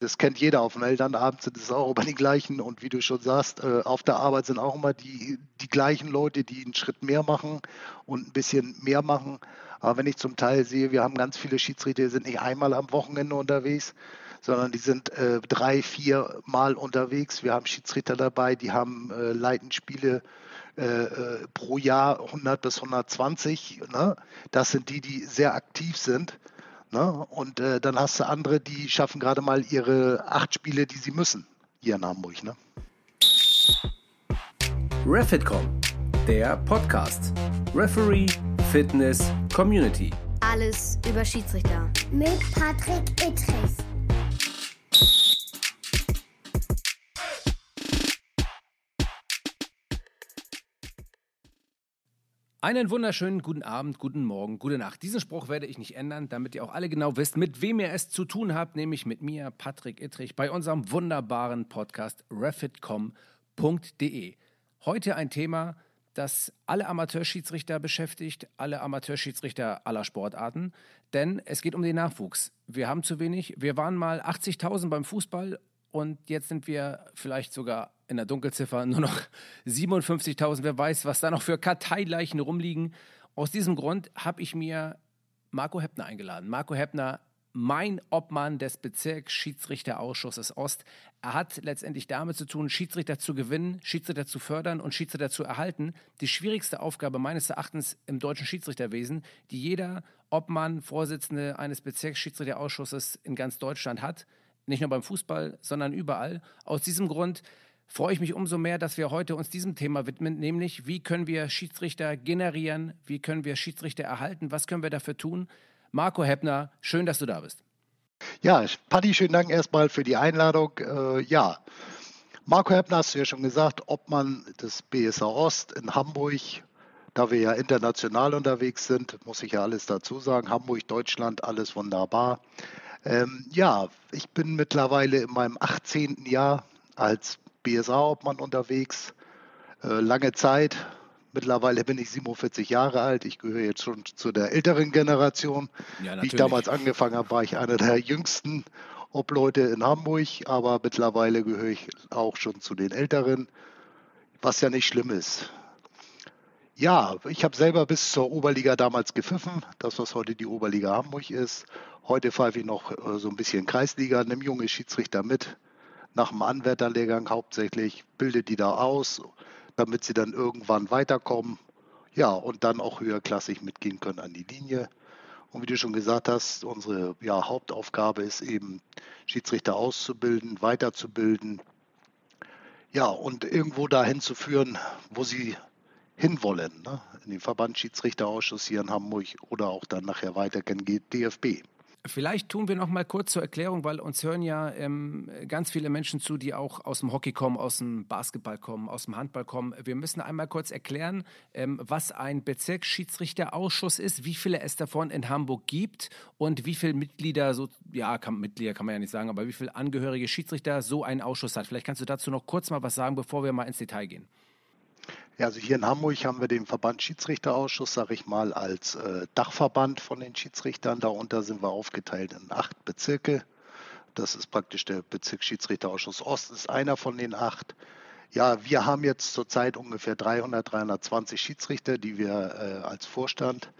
das kennt jeder auf dem Elternabend, sind es auch immer die gleichen. Und wie du schon sagst, äh, auf der Arbeit sind auch immer die, die gleichen Leute, die einen Schritt mehr machen und ein bisschen mehr machen. Aber wenn ich zum Teil sehe, wir haben ganz viele Schiedsrichter, die sind nicht einmal am Wochenende unterwegs, sondern die sind äh, drei, vier Mal unterwegs. Wir haben Schiedsrichter dabei, die haben äh, leiten Spiele äh, pro Jahr 100 bis 120. Ne? Das sind die, die sehr aktiv sind. Ne? Und äh, dann hast du andere, die schaffen gerade mal ihre acht Spiele, die sie müssen, hier in Hamburg. Ne? Refitcom, der Podcast. Referee, Fitness, Community. Alles über Schiedsrichter. Mit Patrick Ittrich. Einen wunderschönen guten Abend, guten Morgen, gute Nacht. Diesen Spruch werde ich nicht ändern, damit ihr auch alle genau wisst, mit wem ihr es zu tun habt, nämlich mit mir, Patrick Ittrich, bei unserem wunderbaren Podcast refitcom.de. Heute ein Thema, das alle Amateurschiedsrichter beschäftigt, alle Amateurschiedsrichter aller Sportarten, denn es geht um den Nachwuchs. Wir haben zu wenig. Wir waren mal 80.000 beim Fußball und jetzt sind wir vielleicht sogar in der Dunkelziffer nur noch 57.000. Wer weiß, was da noch für Karteileichen rumliegen. Aus diesem Grund habe ich mir Marco Heppner eingeladen. Marco Heppner, mein Obmann des Bezirksschiedsrichterausschusses Ost. Er hat letztendlich damit zu tun, Schiedsrichter zu gewinnen, Schiedsrichter zu fördern und Schiedsrichter zu erhalten. Die schwierigste Aufgabe meines Erachtens im deutschen Schiedsrichterwesen, die jeder Obmann, Vorsitzende eines Bezirksschiedsrichterausschusses in ganz Deutschland hat. Nicht nur beim Fußball, sondern überall. Aus diesem Grund freue ich mich umso mehr, dass wir heute uns diesem Thema widmen, nämlich wie können wir Schiedsrichter generieren, wie können wir Schiedsrichter erhalten, was können wir dafür tun. Marco Heppner, schön, dass du da bist. Ja, Patti, schönen Dank erstmal für die Einladung. Äh, ja, Marco Heppner hast du ja schon gesagt, Obmann des BSA Ost in Hamburg. Da wir ja international unterwegs sind, muss ich ja alles dazu sagen. Hamburg, Deutschland, alles wunderbar. Ähm, ja, ich bin mittlerweile in meinem 18. Jahr als BSA-Obmann unterwegs. Äh, lange Zeit. Mittlerweile bin ich 47 Jahre alt. Ich gehöre jetzt schon zu der älteren Generation. Ja, Wie ich damals angefangen habe, war ich einer der jüngsten Obleute in Hamburg, aber mittlerweile gehöre ich auch schon zu den Älteren, was ja nicht schlimm ist. Ja, ich habe selber bis zur Oberliga damals gepfiffen, das was heute die Oberliga Hamburg ist. Heute pfeife ich noch äh, so ein bisschen Kreisliga, nehme junge Schiedsrichter mit, nach dem Anwärterlehrgang hauptsächlich, bilde die da aus, damit sie dann irgendwann weiterkommen. Ja, und dann auch höherklassig mitgehen können an die Linie. Und wie du schon gesagt hast, unsere ja, Hauptaufgabe ist eben, Schiedsrichter auszubilden, weiterzubilden. Ja, und irgendwo dahin zu führen, wo sie hinwollen. Ne? In den Verbandsschiedsrichterausschuss hier in Hamburg oder auch dann nachher weiter in DFB. Vielleicht tun wir noch mal kurz zur Erklärung, weil uns hören ja ähm, ganz viele Menschen zu, die auch aus dem Hockey kommen, aus dem Basketball kommen, aus dem Handball kommen. Wir müssen einmal kurz erklären, ähm, was ein Bezirksschiedsrichterausschuss ist, wie viele es davon in Hamburg gibt und wie viele Mitglieder, so ja, kann, Mitglieder kann man ja nicht sagen, aber wie viele angehörige Schiedsrichter so ein Ausschuss hat. Vielleicht kannst du dazu noch kurz mal was sagen, bevor wir mal ins Detail gehen. Ja, also hier in Hamburg haben wir den Verband Schiedsrichterausschuss, sage ich mal, als äh, Dachverband von den Schiedsrichtern. Darunter sind wir aufgeteilt in acht Bezirke. Das ist praktisch der Bezirksschiedsrichterausschuss Ost, ist einer von den acht. Ja, wir haben jetzt zurzeit ungefähr 300, 320 Schiedsrichter, die wir äh, als Vorstand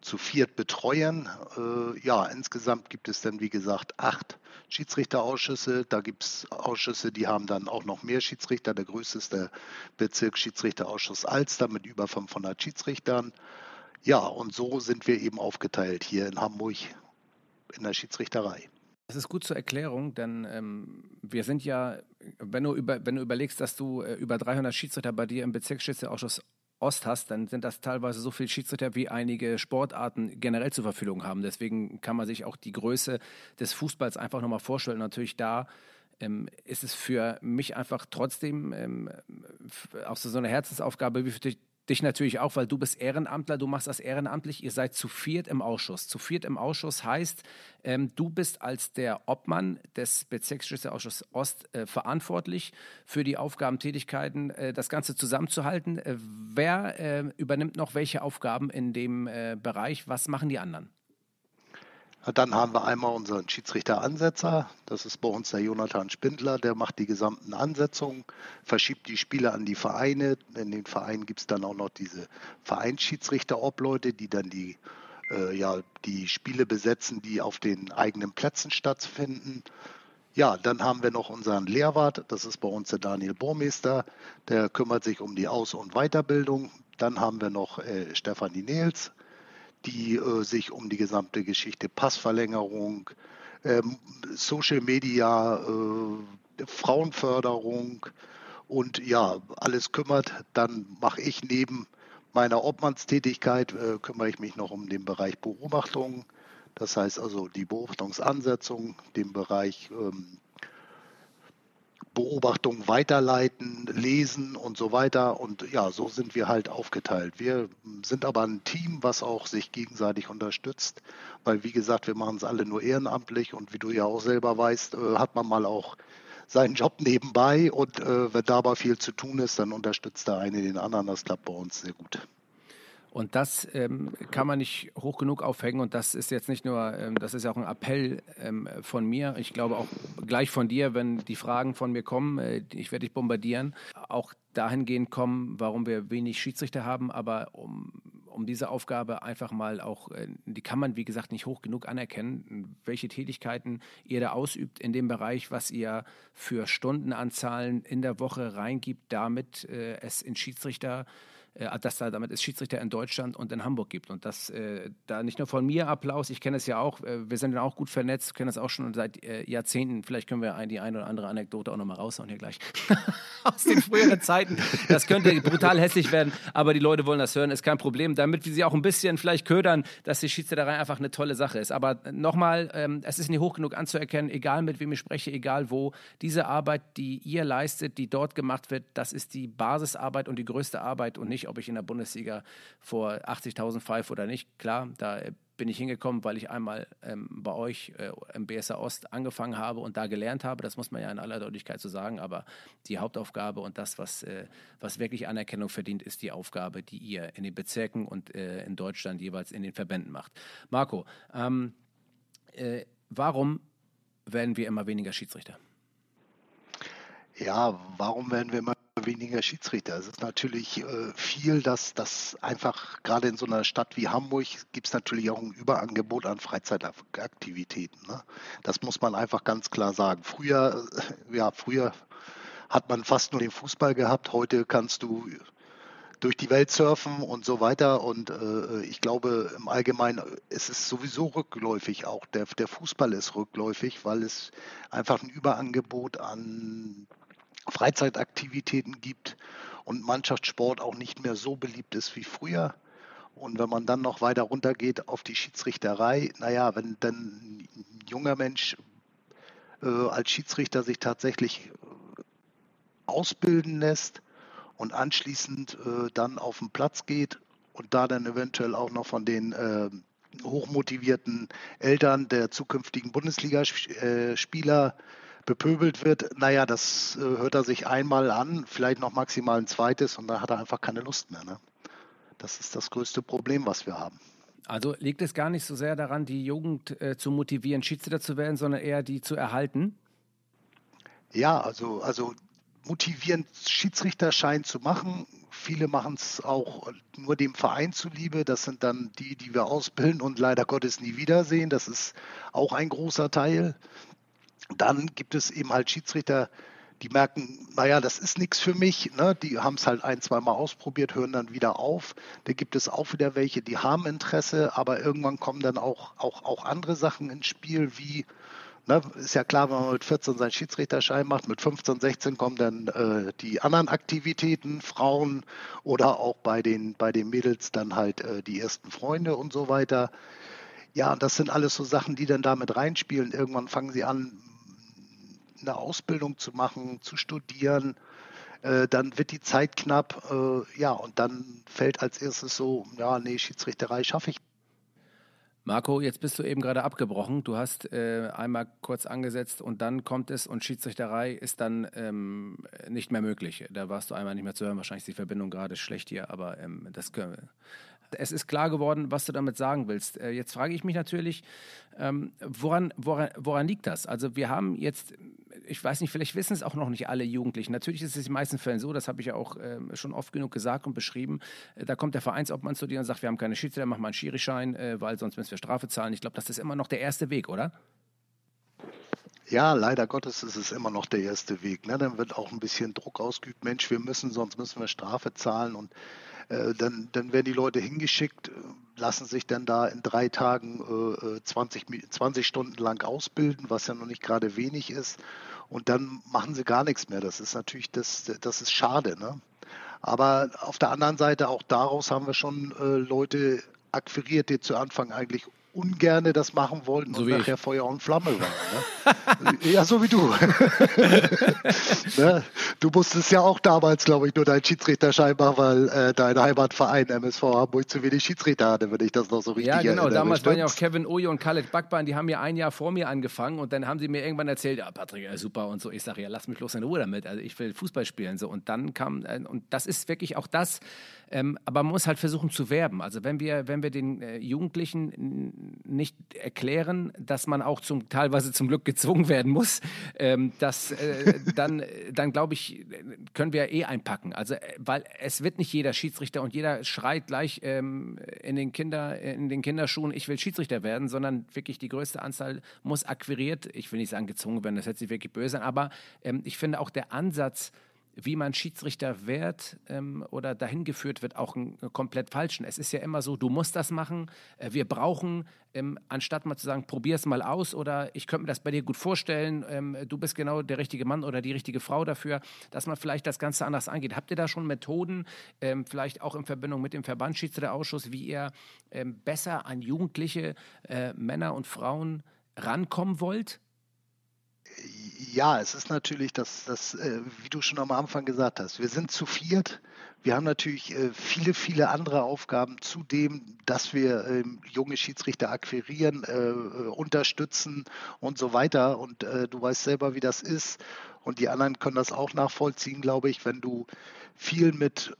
zu viert betreuen. Äh, ja, insgesamt gibt es dann, wie gesagt, acht Schiedsrichterausschüsse. Da gibt es Ausschüsse, die haben dann auch noch mehr Schiedsrichter. Der größte ist der Bezirksschiedsrichterausschuss Alster mit über 500 Schiedsrichtern. Ja, und so sind wir eben aufgeteilt hier in Hamburg in der Schiedsrichterei. Das ist gut zur Erklärung, denn ähm, wir sind ja, wenn du, über, wenn du überlegst, dass du äh, über 300 Schiedsrichter bei dir im Bezirksschiedsrichterausschuss Ost hast, dann sind das teilweise so viele Schiedsrichter, wie einige Sportarten generell zur Verfügung haben. Deswegen kann man sich auch die Größe des Fußballs einfach nochmal vorstellen. Natürlich da ähm, ist es für mich einfach trotzdem ähm, auch so eine Herzensaufgabe, wie für dich natürlich auch, weil du bist Ehrenamtler, du machst das ehrenamtlich, ihr seid zu viert im Ausschuss. Zu viert im Ausschuss heißt, ähm, du bist als der Obmann des Bezirksschützerausschusses Ost äh, verantwortlich für die Aufgabentätigkeiten, äh, das Ganze zusammenzuhalten. Äh, wer äh, übernimmt noch welche Aufgaben in dem äh, Bereich? Was machen die anderen? Dann haben wir einmal unseren Schiedsrichter-Ansetzer. Das ist bei uns der Jonathan Spindler. Der macht die gesamten Ansetzungen, verschiebt die Spiele an die Vereine. In den Vereinen gibt es dann auch noch diese Vereinsschiedsrichter-Obleute, die dann die, äh, ja, die Spiele besetzen, die auf den eigenen Plätzen stattfinden. Ja, dann haben wir noch unseren Lehrwart. Das ist bei uns der Daniel Burmeister. Der kümmert sich um die Aus- und Weiterbildung. Dann haben wir noch äh, Stefanie Nils die äh, sich um die gesamte Geschichte Passverlängerung, ähm, Social Media, äh, Frauenförderung und ja, alles kümmert. Dann mache ich neben meiner Obmannstätigkeit, äh, kümmere ich mich noch um den Bereich Beobachtung. Das heißt also die Beobachtungsansetzung, den Bereich ähm, Beobachtung weiterleiten, lesen und so weiter. Und ja, so sind wir halt aufgeteilt. Wir sind aber ein Team, was auch sich gegenseitig unterstützt, weil wie gesagt, wir machen es alle nur ehrenamtlich und wie du ja auch selber weißt, äh, hat man mal auch seinen Job nebenbei und äh, wenn dabei viel zu tun ist, dann unterstützt der eine den anderen. Das klappt bei uns sehr gut. Und das ähm, kann man nicht hoch genug aufhängen. Und das ist jetzt nicht nur, ähm, das ist auch ein Appell ähm, von mir. Ich glaube auch gleich von dir, wenn die Fragen von mir kommen, äh, ich werde dich bombardieren, auch dahingehend kommen, warum wir wenig Schiedsrichter haben, aber um, um diese Aufgabe einfach mal auch, äh, die kann man wie gesagt nicht hoch genug anerkennen, welche Tätigkeiten ihr da ausübt in dem Bereich, was ihr für Stundenanzahlen in der Woche reingibt, damit äh, es in Schiedsrichter äh, dass da damit es Schiedsrichter in Deutschland und in Hamburg gibt. Und das äh, da nicht nur von mir Applaus, ich kenne es ja auch, äh, wir sind ja auch gut vernetzt, kennen das auch schon seit äh, Jahrzehnten. Vielleicht können wir ein, die eine oder andere Anekdote auch nochmal raushauen hier gleich. Aus den früheren Zeiten. Das könnte brutal hässlich werden, aber die Leute wollen das hören, ist kein Problem. Damit wir sie auch ein bisschen vielleicht ködern, dass die Schiedsrichterei einfach eine tolle Sache ist. Aber nochmal, ähm, es ist nicht hoch genug anzuerkennen, egal mit wem ich spreche, egal wo, diese Arbeit, die ihr leistet, die dort gemacht wird, das ist die Basisarbeit und die größte Arbeit und nicht ob ich in der Bundesliga vor 80.000 pfeife oder nicht. Klar, da bin ich hingekommen, weil ich einmal ähm, bei euch äh, im BSA Ost angefangen habe und da gelernt habe. Das muss man ja in aller Deutlichkeit so sagen. Aber die Hauptaufgabe und das, was, äh, was wirklich Anerkennung verdient, ist die Aufgabe, die ihr in den Bezirken und äh, in Deutschland jeweils in den Verbänden macht. Marco, ähm, äh, warum werden wir immer weniger Schiedsrichter? Ja, warum werden wir immer weniger Schiedsrichter. Es ist natürlich äh, viel, dass das einfach gerade in so einer Stadt wie Hamburg gibt es natürlich auch ein Überangebot an Freizeitaktivitäten. Ne? Das muss man einfach ganz klar sagen. Früher, äh, ja, früher hat man fast nur den Fußball gehabt. Heute kannst du durch die Welt surfen und so weiter. Und äh, ich glaube, im Allgemeinen ist es sowieso rückläufig auch. Der, der Fußball ist rückläufig, weil es einfach ein Überangebot an Freizeitaktivitäten gibt und Mannschaftssport auch nicht mehr so beliebt ist wie früher. Und wenn man dann noch weiter runtergeht auf die Schiedsrichterei, naja, wenn dann ein junger Mensch äh, als Schiedsrichter sich tatsächlich äh, ausbilden lässt und anschließend äh, dann auf den Platz geht und da dann eventuell auch noch von den äh, hochmotivierten Eltern der zukünftigen Bundesligaspieler äh, bepöbelt wird, naja, das äh, hört er sich einmal an, vielleicht noch maximal ein zweites und dann hat er einfach keine Lust mehr. Ne? Das ist das größte Problem, was wir haben. Also liegt es gar nicht so sehr daran, die Jugend äh, zu motivieren, Schiedsrichter zu werden, sondern eher die zu erhalten? Ja, also, also motivieren, Schiedsrichterschein zu machen. Viele machen es auch nur dem Verein zuliebe. Das sind dann die, die wir ausbilden und leider Gottes nie wiedersehen. Das ist auch ein großer Teil. Dann gibt es eben halt Schiedsrichter, die merken, naja, das ist nichts für mich. Ne? Die haben es halt ein, zwei Mal ausprobiert, hören dann wieder auf. Da gibt es auch wieder welche, die haben Interesse, aber irgendwann kommen dann auch, auch, auch andere Sachen ins Spiel, wie, ne, ist ja klar, wenn man mit 14 seinen Schiedsrichterschein macht, mit 15, 16 kommen dann äh, die anderen Aktivitäten, Frauen oder auch bei den, bei den Mädels dann halt äh, die ersten Freunde und so weiter. Ja, das sind alles so Sachen, die dann damit reinspielen. Irgendwann fangen sie an, eine Ausbildung zu machen, zu studieren. Äh, dann wird die Zeit knapp, äh, ja, und dann fällt als erstes so, ja, nee, Schiedsrichterei schaffe ich. Marco, jetzt bist du eben gerade abgebrochen. Du hast äh, einmal kurz angesetzt und dann kommt es und Schiedsrichterei ist dann ähm, nicht mehr möglich. Da warst du einmal nicht mehr zu hören. Wahrscheinlich ist die Verbindung gerade schlecht hier, aber ähm, das können wir Es ist klar geworden, was du damit sagen willst. Äh, jetzt frage ich mich natürlich, ähm, woran, woran, woran liegt das? Also wir haben jetzt, ich weiß nicht, vielleicht wissen es auch noch nicht alle Jugendlichen. Natürlich ist es in den meisten Fällen so, das habe ich ja auch äh, schon oft genug gesagt und beschrieben. Äh, da kommt der Vereinsobmann zu dir und sagt, wir haben keine Schiedsrichter, mach mal einen Schirischein, äh, weil sonst müssen wir Strafe zahlen. Ich glaube, das ist immer noch der erste Weg, oder? Ja, leider Gottes ist es immer noch der erste Weg. Ne? Dann wird auch ein bisschen Druck ausgeübt. Mensch, wir müssen, sonst müssen wir Strafe zahlen. Und äh, dann, dann werden die Leute hingeschickt, äh, lassen sich dann da in drei Tagen äh, 20, 20 Stunden lang ausbilden, was ja noch nicht gerade wenig ist. Und dann machen sie gar nichts mehr. Das ist natürlich, das, das ist schade. Ne? Aber auf der anderen Seite, auch daraus haben wir schon äh, Leute akquiriert, die zu Anfang eigentlich ungerne das machen wollten so und nachher ich. Feuer und Flamme waren. Ne? ja, so wie du. ne? Du musstest ja auch damals, glaube ich, nur deinen Schiedsrichterschein machen, weil äh, dein Heimatverein MSV Hamburg zu wenig Schiedsrichter hatte, wenn ich das noch so richtig Ja, genau. Erinnere. Damals waren ja auch Kevin Oje und Khaled Bakban, die haben ja ein Jahr vor mir angefangen und dann haben sie mir irgendwann erzählt, ja, Patrick, ja, super und so. Ich sage, ja, lass mich los in Ruhe damit. Also ich will Fußball spielen. So. Und dann kam, äh, und das ist wirklich auch das, ähm, aber man muss halt versuchen zu werben. Also wenn wir, wenn wir den äh, Jugendlichen nicht erklären, dass man auch zum, teilweise zum Glück gezwungen werden muss, ähm, das, äh, dann, dann glaube ich, können wir eh einpacken. Also, äh, weil es wird nicht jeder Schiedsrichter und jeder schreit gleich ähm, in, den Kinder, in den Kinderschuhen, ich will Schiedsrichter werden, sondern wirklich die größte Anzahl muss akquiriert, ich will nicht sagen gezwungen werden, das hört sich wirklich böse an, aber ähm, ich finde auch der Ansatz, wie man Schiedsrichter wird ähm, oder dahin geführt wird, auch ein, ein komplett falschen. Es ist ja immer so, du musst das machen, äh, wir brauchen, ähm, anstatt mal zu sagen, probier es mal aus oder ich könnte mir das bei dir gut vorstellen, ähm, du bist genau der richtige Mann oder die richtige Frau dafür, dass man vielleicht das Ganze anders angeht. Habt ihr da schon Methoden, ähm, vielleicht auch in Verbindung mit dem Verbandsschiedsrichterausschuss, wie ihr ähm, besser an jugendliche äh, Männer und Frauen rankommen wollt? Ja, es ist natürlich das, das äh, wie du schon am Anfang gesagt hast, wir sind zu viert. Wir haben natürlich äh, viele, viele andere Aufgaben zudem, dass wir ähm, junge Schiedsrichter akquirieren, äh, unterstützen und so weiter. Und du weißt selber, wie das ist. Und die anderen können das auch nachvollziehen, glaube ich, wenn du viel mit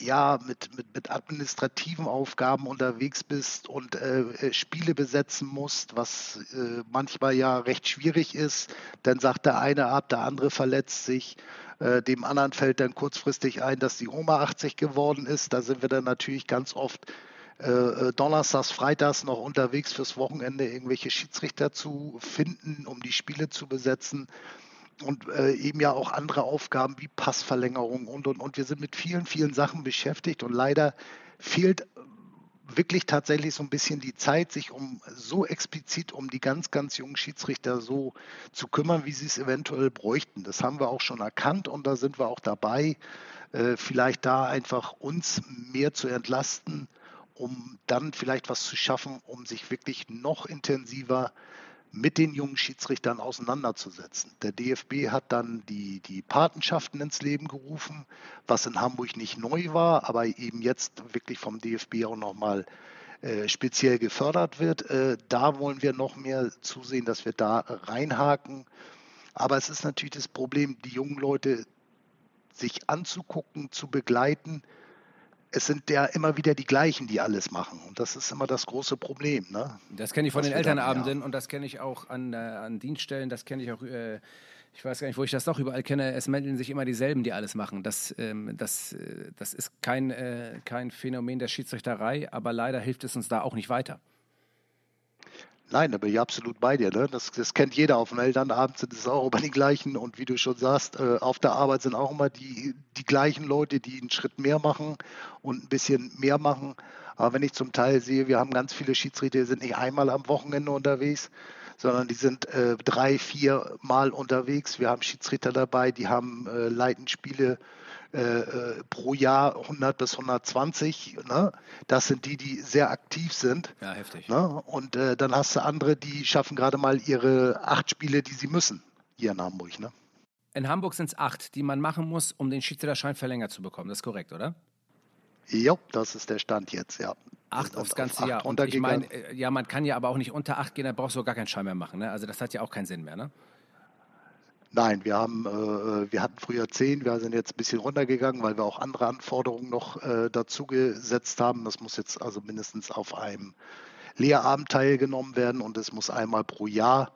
ja, mit, mit, mit administrativen Aufgaben unterwegs bist und äh, äh, Spiele besetzen musst, was äh, manchmal ja recht schwierig ist, dann sagt der eine ab, der andere verletzt sich. Äh, dem anderen fällt dann kurzfristig ein, dass die Oma 80 geworden ist. Da sind wir dann natürlich ganz oft äh, äh, donnerstags, freitags noch unterwegs fürs Wochenende irgendwelche Schiedsrichter zu finden, um die Spiele zu besetzen und äh, eben ja auch andere Aufgaben wie Passverlängerung und, und, und. Wir sind mit vielen, vielen Sachen beschäftigt und leider fehlt wirklich tatsächlich so ein bisschen die Zeit, sich um so explizit um die ganz, ganz jungen Schiedsrichter so zu kümmern, wie sie es eventuell bräuchten. Das haben wir auch schon erkannt und da sind wir auch dabei, äh, vielleicht da einfach uns mehr zu entlasten, um dann vielleicht was zu schaffen, um sich wirklich noch intensiver mit den jungen Schiedsrichtern auseinanderzusetzen. Der DFB hat dann die, die Patenschaften ins Leben gerufen, was in Hamburg nicht neu war, aber eben jetzt wirklich vom DFB auch nochmal äh, speziell gefördert wird. Äh, da wollen wir noch mehr zusehen, dass wir da reinhaken. Aber es ist natürlich das Problem, die jungen Leute sich anzugucken, zu begleiten, es sind ja immer wieder die gleichen, die alles machen. Und das ist immer das große Problem. Ne? Das kenne ich von Was den Elternabenden ja. und das kenne ich auch an, äh, an Dienststellen, das kenne ich auch. Äh, ich weiß gar nicht, wo ich das doch überall kenne. Es melden sich immer dieselben, die alles machen. Das, ähm, das, äh, das ist kein, äh, kein Phänomen der Schiedsrichterei, aber leider hilft es uns da auch nicht weiter. Nein, da bin ich absolut bei dir. Ne? Das, das, kennt jeder. Auf dem Elternabend sind es auch immer die gleichen. Und wie du schon sagst, äh, auf der Arbeit sind auch immer die, die gleichen Leute, die einen Schritt mehr machen und ein bisschen mehr machen. Aber wenn ich zum Teil sehe, wir haben ganz viele Schiedsrichter, die sind nicht einmal am Wochenende unterwegs, sondern die sind äh, drei, vier Mal unterwegs. Wir haben Schiedsrichter dabei, die haben äh, leiten Spiele äh, äh, pro Jahr 100 bis 120. Ne? Das sind die, die sehr aktiv sind. Ja, heftig. Ne? Und äh, dann hast du andere, die schaffen gerade mal ihre acht Spiele, die sie müssen, hier in Hamburg. Ne? In Hamburg sind es acht, die man machen muss, um den Schiedsrichterschein verlängert zu bekommen. Das ist korrekt, oder? Ja, das ist der Stand jetzt, ja. Acht aufs ganze Jahr. Und ich meine, äh, ja, man kann ja aber auch nicht unter acht gehen, da brauchst du gar keinen Schein mehr machen. Ne? Also das hat ja auch keinen Sinn mehr, ne? Nein, wir haben, äh, wir hatten früher zehn, wir sind jetzt ein bisschen runtergegangen, weil wir auch andere Anforderungen noch äh, dazu gesetzt haben. Das muss jetzt also mindestens auf einem Lehrabend teilgenommen werden und es muss einmal pro Jahr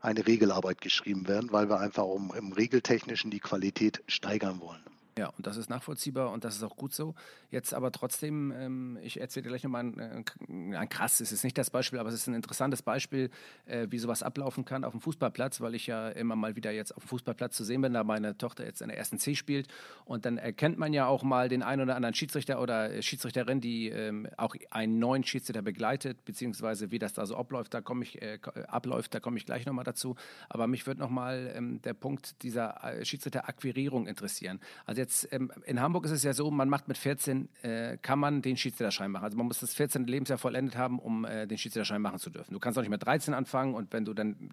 eine Regelarbeit geschrieben werden, weil wir einfach um, im Regeltechnischen die Qualität steigern wollen. Ja, und das ist nachvollziehbar und das ist auch gut so. Jetzt aber trotzdem, ähm, ich erzähle dir gleich nochmal ein, ein, ein krass, es ist nicht das Beispiel, aber es ist ein interessantes Beispiel, äh, wie sowas ablaufen kann auf dem Fußballplatz, weil ich ja immer mal wieder jetzt auf dem Fußballplatz zu sehen bin, da meine Tochter jetzt in der ersten C spielt und dann erkennt man ja auch mal den einen oder anderen Schiedsrichter oder Schiedsrichterin, die ähm, auch einen neuen Schiedsrichter begleitet, beziehungsweise wie das da so abläuft, da komme ich, äh, abläuft, da komme ich gleich nochmal dazu. Aber mich würde nochmal ähm, der Punkt dieser äh, Schiedsrichter-Akquirierung interessieren. Also jetzt ähm, in Hamburg ist es ja so, man macht mit 14, äh, kann man den Schiedsrichterschein machen. Also man muss das 14. Lebensjahr vollendet haben, um äh, den Schiedsrichterschein machen zu dürfen. Du kannst auch nicht mit 13 anfangen und wenn du dann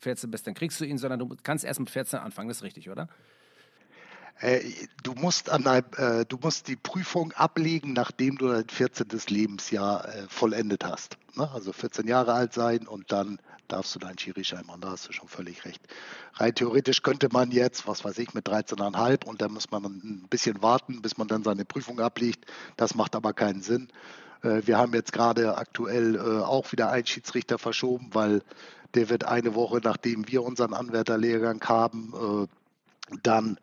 14 bist, dann kriegst du ihn, sondern du kannst erst mit 14 anfangen. Das ist richtig, oder? Äh, du musst, an dein, äh, du musst die Prüfung ablegen, nachdem du dein 14. Lebensjahr äh, vollendet hast. Ne? Also 14 Jahre alt sein und dann darfst du deinen Schirischein machen. Da hast du schon völlig recht. Rein theoretisch könnte man jetzt, was weiß ich, mit 13,5 und dann muss man ein bisschen warten, bis man dann seine Prüfung ablegt. Das macht aber keinen Sinn. Wir haben jetzt gerade aktuell auch wieder einen Schiedsrichter verschoben, weil der wird eine Woche, nachdem wir unseren Anwärterlehrgang haben, dann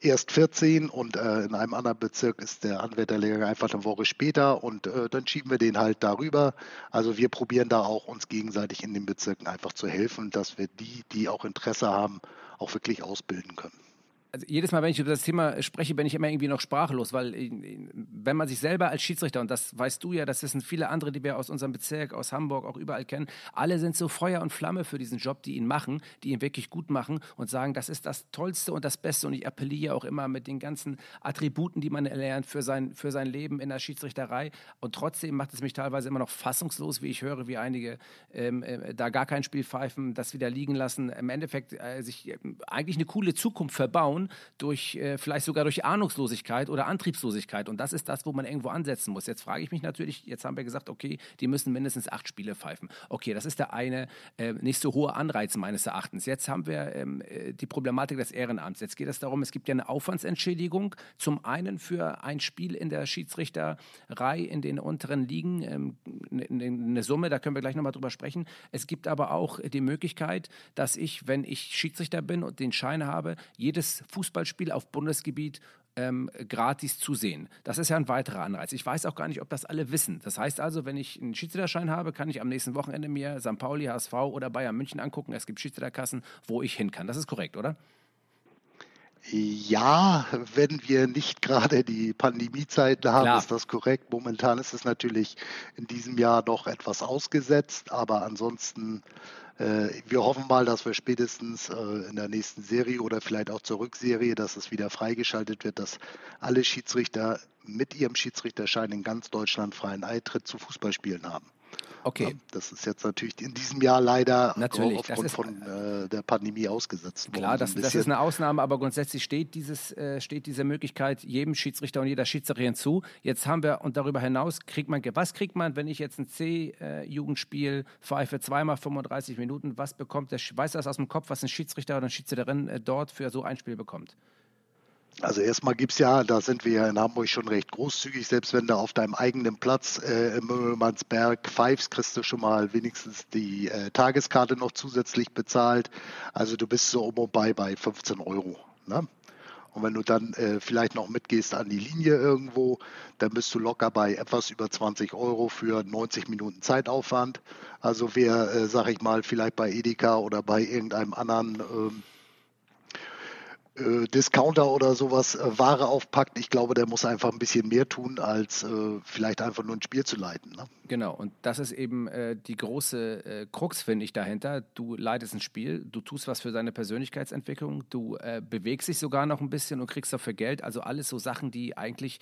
erst 14 und äh, in einem anderen Bezirk ist der Anwärterlehrgang einfach eine Woche später und äh, dann schieben wir den halt darüber. Also wir probieren da auch uns gegenseitig in den Bezirken einfach zu helfen, dass wir die, die auch Interesse haben, auch wirklich ausbilden können also jedes Mal, wenn ich über das Thema spreche, bin ich immer irgendwie noch sprachlos, weil äh, wenn man sich selber als Schiedsrichter, und das weißt du ja, das sind viele andere, die wir aus unserem Bezirk, aus Hamburg, auch überall kennen, alle sind so Feuer und Flamme für diesen Job, die ihn machen, die ihn wirklich gut machen und sagen, das ist das Tollste und das Beste. Und ich appelliere auch immer mit den ganzen Attributen, die man erlernt für sein, für sein Leben in der Schiedsrichterei. Und trotzdem macht es mich teilweise immer noch fassungslos, wie ich höre, wie einige ähm, äh, da gar kein Spiel pfeifen, das wieder liegen lassen, im Endeffekt äh, sich äh, eigentlich eine coole Zukunft verbauen bauen, durch, äh, vielleicht sogar durch Ahnungslosigkeit oder Antriebslosigkeit. Und das ist das, wo man irgendwo ansetzen muss. Jetzt frage ich mich natürlich, jetzt haben wir gesagt, okay, die müssen mindestens acht Spiele pfeifen. Okay, das ist der eine äh, nicht so hohe Anreiz meines Erachtens. Jetzt haben wir ähm, äh, die Problematik des Ehrenamts. Jetzt geht es darum, es gibt ja eine Aufwandsentschädigung. Zum einen für ein Spiel in der Schiedsrichterei in den unteren Ligen, ähm, eine, eine Summe, da können wir gleich nochmal drüber sprechen. Es gibt aber auch die Möglichkeit, dass ich, wenn ich Schiedsrichter bin und den Schein habe, jedes Fußballspiel auf Bundesgebiet ähm, gratis zu sehen. Das ist ja ein weiterer Anreiz. Ich weiß auch gar nicht, ob das alle wissen. Das heißt also, wenn ich einen Schiedsrichterschein habe, kann ich am nächsten Wochenende mir St. Pauli, HSV oder Bayern München angucken. Es gibt Schiedsrichterkassen, wo ich hin kann. Das ist korrekt, oder? Ja, wenn wir nicht gerade die Pandemiezeiten haben, Klar. ist das korrekt. Momentan ist es natürlich in diesem Jahr doch etwas ausgesetzt, aber ansonsten wir hoffen mal, dass wir spätestens äh, in der nächsten Serie oder vielleicht auch zur Rückserie, dass es wieder freigeschaltet wird, dass alle Schiedsrichter mit ihrem Schiedsrichterschein in ganz Deutschland freien Eintritt zu Fußballspielen haben. Okay. Ja, das ist jetzt natürlich in diesem Jahr leider natürlich, aufgrund ist, von äh, der Pandemie ausgesetzt Klar, das, das, ist eine Ausnahme, aber grundsätzlich steht, dieses, äh, steht diese Möglichkeit jedem Schiedsrichter und jeder Schiedsrichterin zu. Jetzt haben wir, und darüber hinaus kriegt man, was kriegt man, wenn ich jetzt ein C-Jugendspiel äh, pfeife, zweimal 35 Minuten, was bekommt der, weiß das aus dem Kopf, was ein Schiedsrichter oder eine Schiedsrichterin äh, dort für so ein Spiel bekommt? Also erstmal gibt es ja, da sind wir ja in Hamburg schon recht großzügig, selbst wenn du auf deinem eigenen Platz äh, im Möllmannsberg pfeifst, kriegst du schon mal wenigstens die äh, Tageskarte noch zusätzlich bezahlt. Also du bist so um und bei bei 15 Euro. Ne? Und wenn du dann äh, vielleicht noch mitgehst an die Linie irgendwo, dann bist du locker bei etwas über 20 Euro für 90 Minuten Zeitaufwand. Also wer, äh, sag ich mal, vielleicht bei Edeka oder bei irgendeinem anderen ähm, äh, Discounter oder sowas äh, Ware aufpackt, ich glaube, der muss einfach ein bisschen mehr tun, als äh, vielleicht einfach nur ein Spiel zu leiten. Ne? Genau, und das ist eben äh, die große Krux, finde ich, dahinter. Du leitest ein Spiel, du tust was für deine Persönlichkeitsentwicklung, du bewegst dich sogar noch ein bisschen und kriegst dafür Geld. Also alles so Sachen, die eigentlich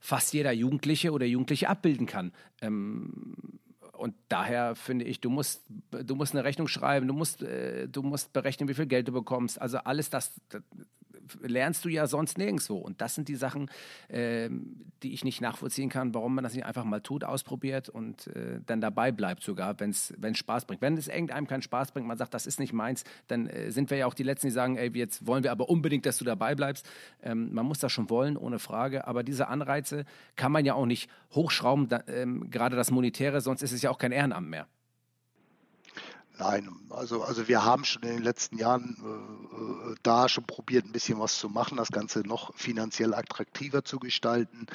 fast jeder Jugendliche oder Jugendliche abbilden kann. Ähm, und daher finde ich, du musst, du musst eine Rechnung schreiben, du musst, äh, du musst berechnen, wie viel Geld du bekommst. Also alles das, das lernst du ja sonst nirgendwo. Und das sind die Sachen, äh, die ich nicht nachvollziehen kann, warum man das nicht einfach mal tut, ausprobiert und äh, dann dabei bleibt sogar, wenn es Spaß bringt. Wenn es irgendeinem keinen Spaß bringt, man sagt, das ist nicht meins, dann äh, sind wir ja auch die Letzten, die sagen, ey, jetzt wollen wir aber unbedingt, dass du dabei bleibst. Ähm, man muss das schon wollen, ohne Frage. Aber diese Anreize kann man ja auch nicht hochschrauben, da, ähm, gerade das Monetäre, sonst ist es ja auch kein Ehrenamt mehr. Nein, also, also wir haben schon in den letzten Jahren äh, da schon probiert, ein bisschen was zu machen, das Ganze noch finanziell attraktiver zu gestalten.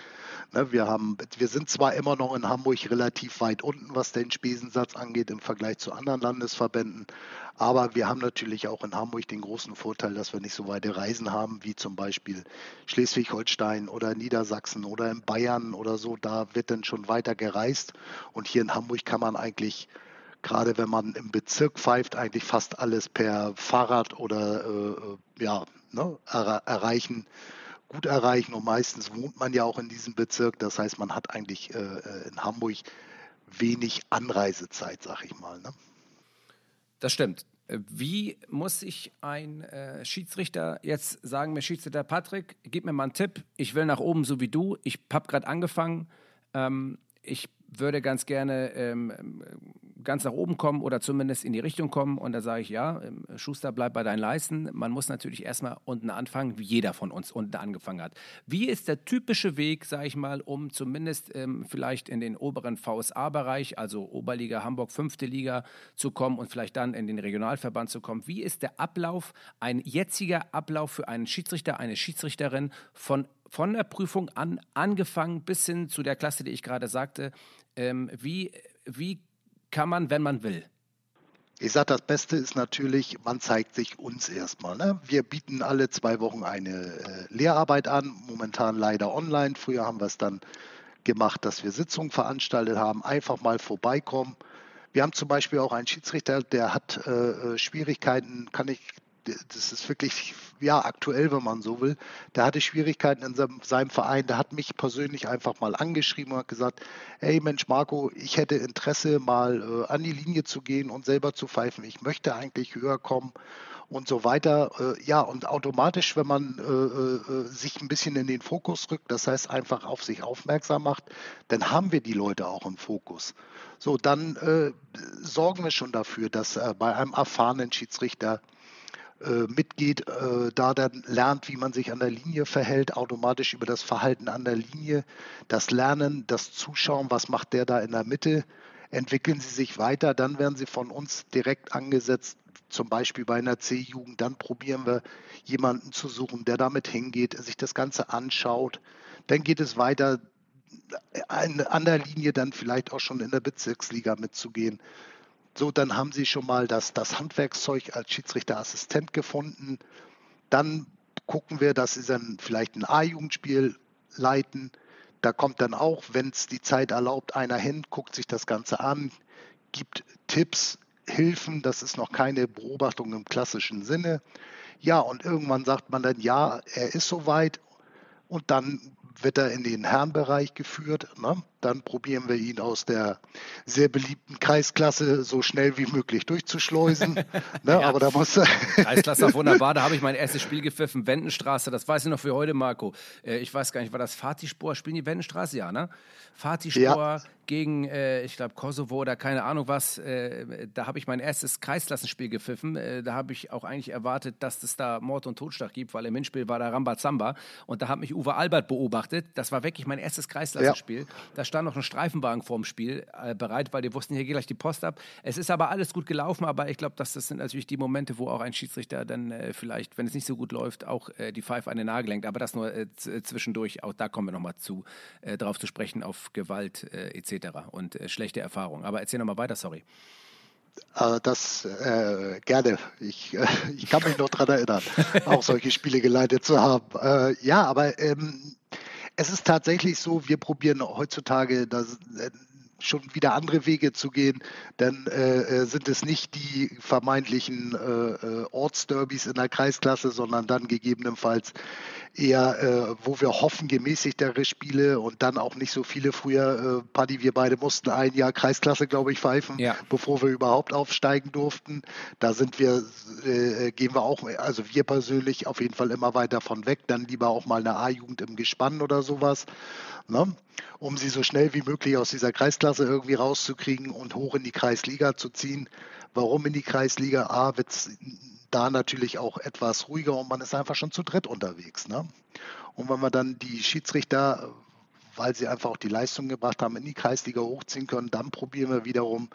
Ne, wir, haben, wir sind zwar immer noch in Hamburg relativ weit unten, was den Spesensatz angeht im Vergleich zu anderen Landesverbänden, aber wir haben natürlich auch in Hamburg den großen Vorteil, dass wir nicht so weite Reisen haben wie zum Beispiel Schleswig-Holstein oder Niedersachsen oder in Bayern oder so. Da wird dann schon weiter gereist und hier in Hamburg kann man eigentlich gerade wenn man im Bezirk pfeift, eigentlich fast alles per Fahrrad oder äh, ja, ne, er, erreichen, gut erreichen. Und meistens wohnt man ja auch in diesem Bezirk. Das heißt, man hat eigentlich äh, äh in Hamburg wenig Anreisezeit, sag ich mal. Ne? Das stimmt. Wie muss ich ein äh, Schiedsrichter jetzt sagen, mir Schiedsrichter Patrick, gib mir mal einen Tipp, ich will nach oben so wie du, ich habe gerade angefangen, ähm, ich würde ganz gerne ähm, ganz nach oben kommen oder zumindest in die Richtung kommen. Und da sage ich, ja, ähm, Schuster, bleib bei deinen Leisten. Man muss natürlich erstmal unten anfangen, wie jeder von uns unten angefangen hat. Wie ist der typische Weg, sage ich mal, um zumindest ähm, vielleicht in den oberen VSA-Bereich, also Oberliga Hamburg, fünfte Liga zu kommen und vielleicht dann in den Regionalverband zu kommen? Wie ist der Ablauf, ein jetziger Ablauf für einen Schiedsrichter, eine Schiedsrichterin von von der Prüfung an, angefangen bis hin zu der Klasse, die ich gerade sagte. Ähm, wie, wie kann man, wenn man will? Ich sage, das Beste ist natürlich, man zeigt sich uns erstmal. Ne? Wir bieten alle zwei Wochen eine äh, Lehrarbeit an, momentan leider online. Früher haben wir es dann gemacht, dass wir Sitzungen veranstaltet haben. Einfach mal vorbeikommen. Wir haben zum Beispiel auch einen Schiedsrichter, der hat äh, äh Schwierigkeiten, kann ich das ist wirklich ja aktuell, wenn man so will. Der hatte Schwierigkeiten in seinem, Verein. Der hat mich persönlich einfach mal angeschrieben und hat gesagt: Hey Mensch, Marco, ich hätte Interesse, mal äh, an die Linie zu gehen und selber zu pfeifen. Ich möchte eigentlich höher kommen und so weiter. Äh, ja, und automatisch, wenn man äh, äh sich ein bisschen in den Fokus rückt, das heißt einfach auf sich aufmerksam macht, dann haben wir die Leute auch im Fokus. So, dann äh, sorgen wir schon dafür, dass äh, bei einem erfahrenen Schiedsrichter äh, mitgeht, äh, da dann lernt, wie man sich an der Linie verhält, automatisch über das Verhalten an der Linie, das Lernen, das Zuschauen, was macht der da in der Mitte, entwickeln sie sich weiter, dann werden sie von uns direkt angesetzt, zum Beispiel bei einer C-Jugend, dann probieren wir jemanden zu suchen, der damit hingeht, sich das Ganze anschaut. Dann geht es weiter, an der Linie dann vielleicht auch schon in der Bezirksliga mitzugehen. So, dann haben Sie schon mal das, das Handwerkszeug als Schiedsrichterassistent gefunden. Dann gucken wir, dass Sie dann vielleicht ein A-Jugendspiel leiten. Da kommt dann auch, wenn es die Zeit erlaubt, einer hin, guckt sich das Ganze an, gibt Tipps, Hilfen. Das ist noch keine Beobachtung im klassischen Sinne. Ja, und irgendwann sagt man dann, ja, er ist soweit. Und dann wird er in den Herrenbereich geführt. Ne? Dann probieren wir ihn aus der sehr beliebten Kreisklasse so schnell wie möglich durchzuschleusen. ne? ja. Aber da muss Kreisklasse wunderbar. Da habe ich mein erstes Spiel gepfiffen, Wendenstraße. Das weiß ich noch für heute, Marco. Äh, ich weiß gar nicht, war das Fatispor? Spielen die Wendenstraße? Ja, ne? Fatispor ja. gegen, äh, ich glaube, Kosovo oder keine Ahnung was. Äh, da habe ich mein erstes Kreisklassenspiel gepfiffen. Äh, da habe ich auch eigentlich erwartet, dass es da Mord und Totschlag gibt, weil im Hinspiel war da Rambazamba. Und da hat mich Uwe Albert beobachtet. Das war wirklich mein erstes Kreisklassenspiel. Ja. Da stand noch ein Streifenwagen vorm Spiel äh, bereit, weil die wussten, hier geht gleich die Post ab. Es ist aber alles gut gelaufen, aber ich glaube, das sind natürlich die Momente, wo auch ein Schiedsrichter dann äh, vielleicht, wenn es nicht so gut läuft, auch äh, die Pfeife an den Nagel lenkt. Aber das nur zwischendurch. Auch da kommen wir nochmal zu, drauf zu sprechen, auf Gewalt äh, etc. und äh, schlechte Erfahrungen. Aber erzähl nochmal weiter, sorry. Äh, das äh, gerne. Ich, äh, ich kann mich noch daran erinnern, auch solche Spiele geleitet zu haben. Äh, ja, aber ähm, es ist tatsächlich so, wir probieren heutzutage das, schon wieder andere Wege zu gehen, dann äh, äh sind es nicht die vermeintlichen äh, äh, Ortsderbys in der Kreisklasse, sondern dann gegebenenfalls eher, äh, wo wir hoffen, gemäßigtere Spiele und dann auch nicht so viele. Früher, äh, Paddy, wir beide mussten ein Jahr Kreisklasse, glaube ich, pfeifen, ja. bevor wir überhaupt aufsteigen durften. Da sind wir, äh, gehen wir auch, also wir persönlich auf jeden Fall immer weiter von weg. Dann lieber auch mal eine A-Jugend im Gespann oder sowas. Ne? um sie so schnell wie möglich aus dieser Kreisklasse irgendwie rauszukriegen und hoch in die Kreisliga zu ziehen. Warum in die Kreisliga? A, wird es da natürlich auch etwas ruhiger und man ist einfach schon zu dritt unterwegs. Ne? Und wenn wir dann die Schiedsrichter, weil sie einfach auch die Leistung gebracht haben, in die Kreisliga hochziehen können, dann probieren wir wiederum,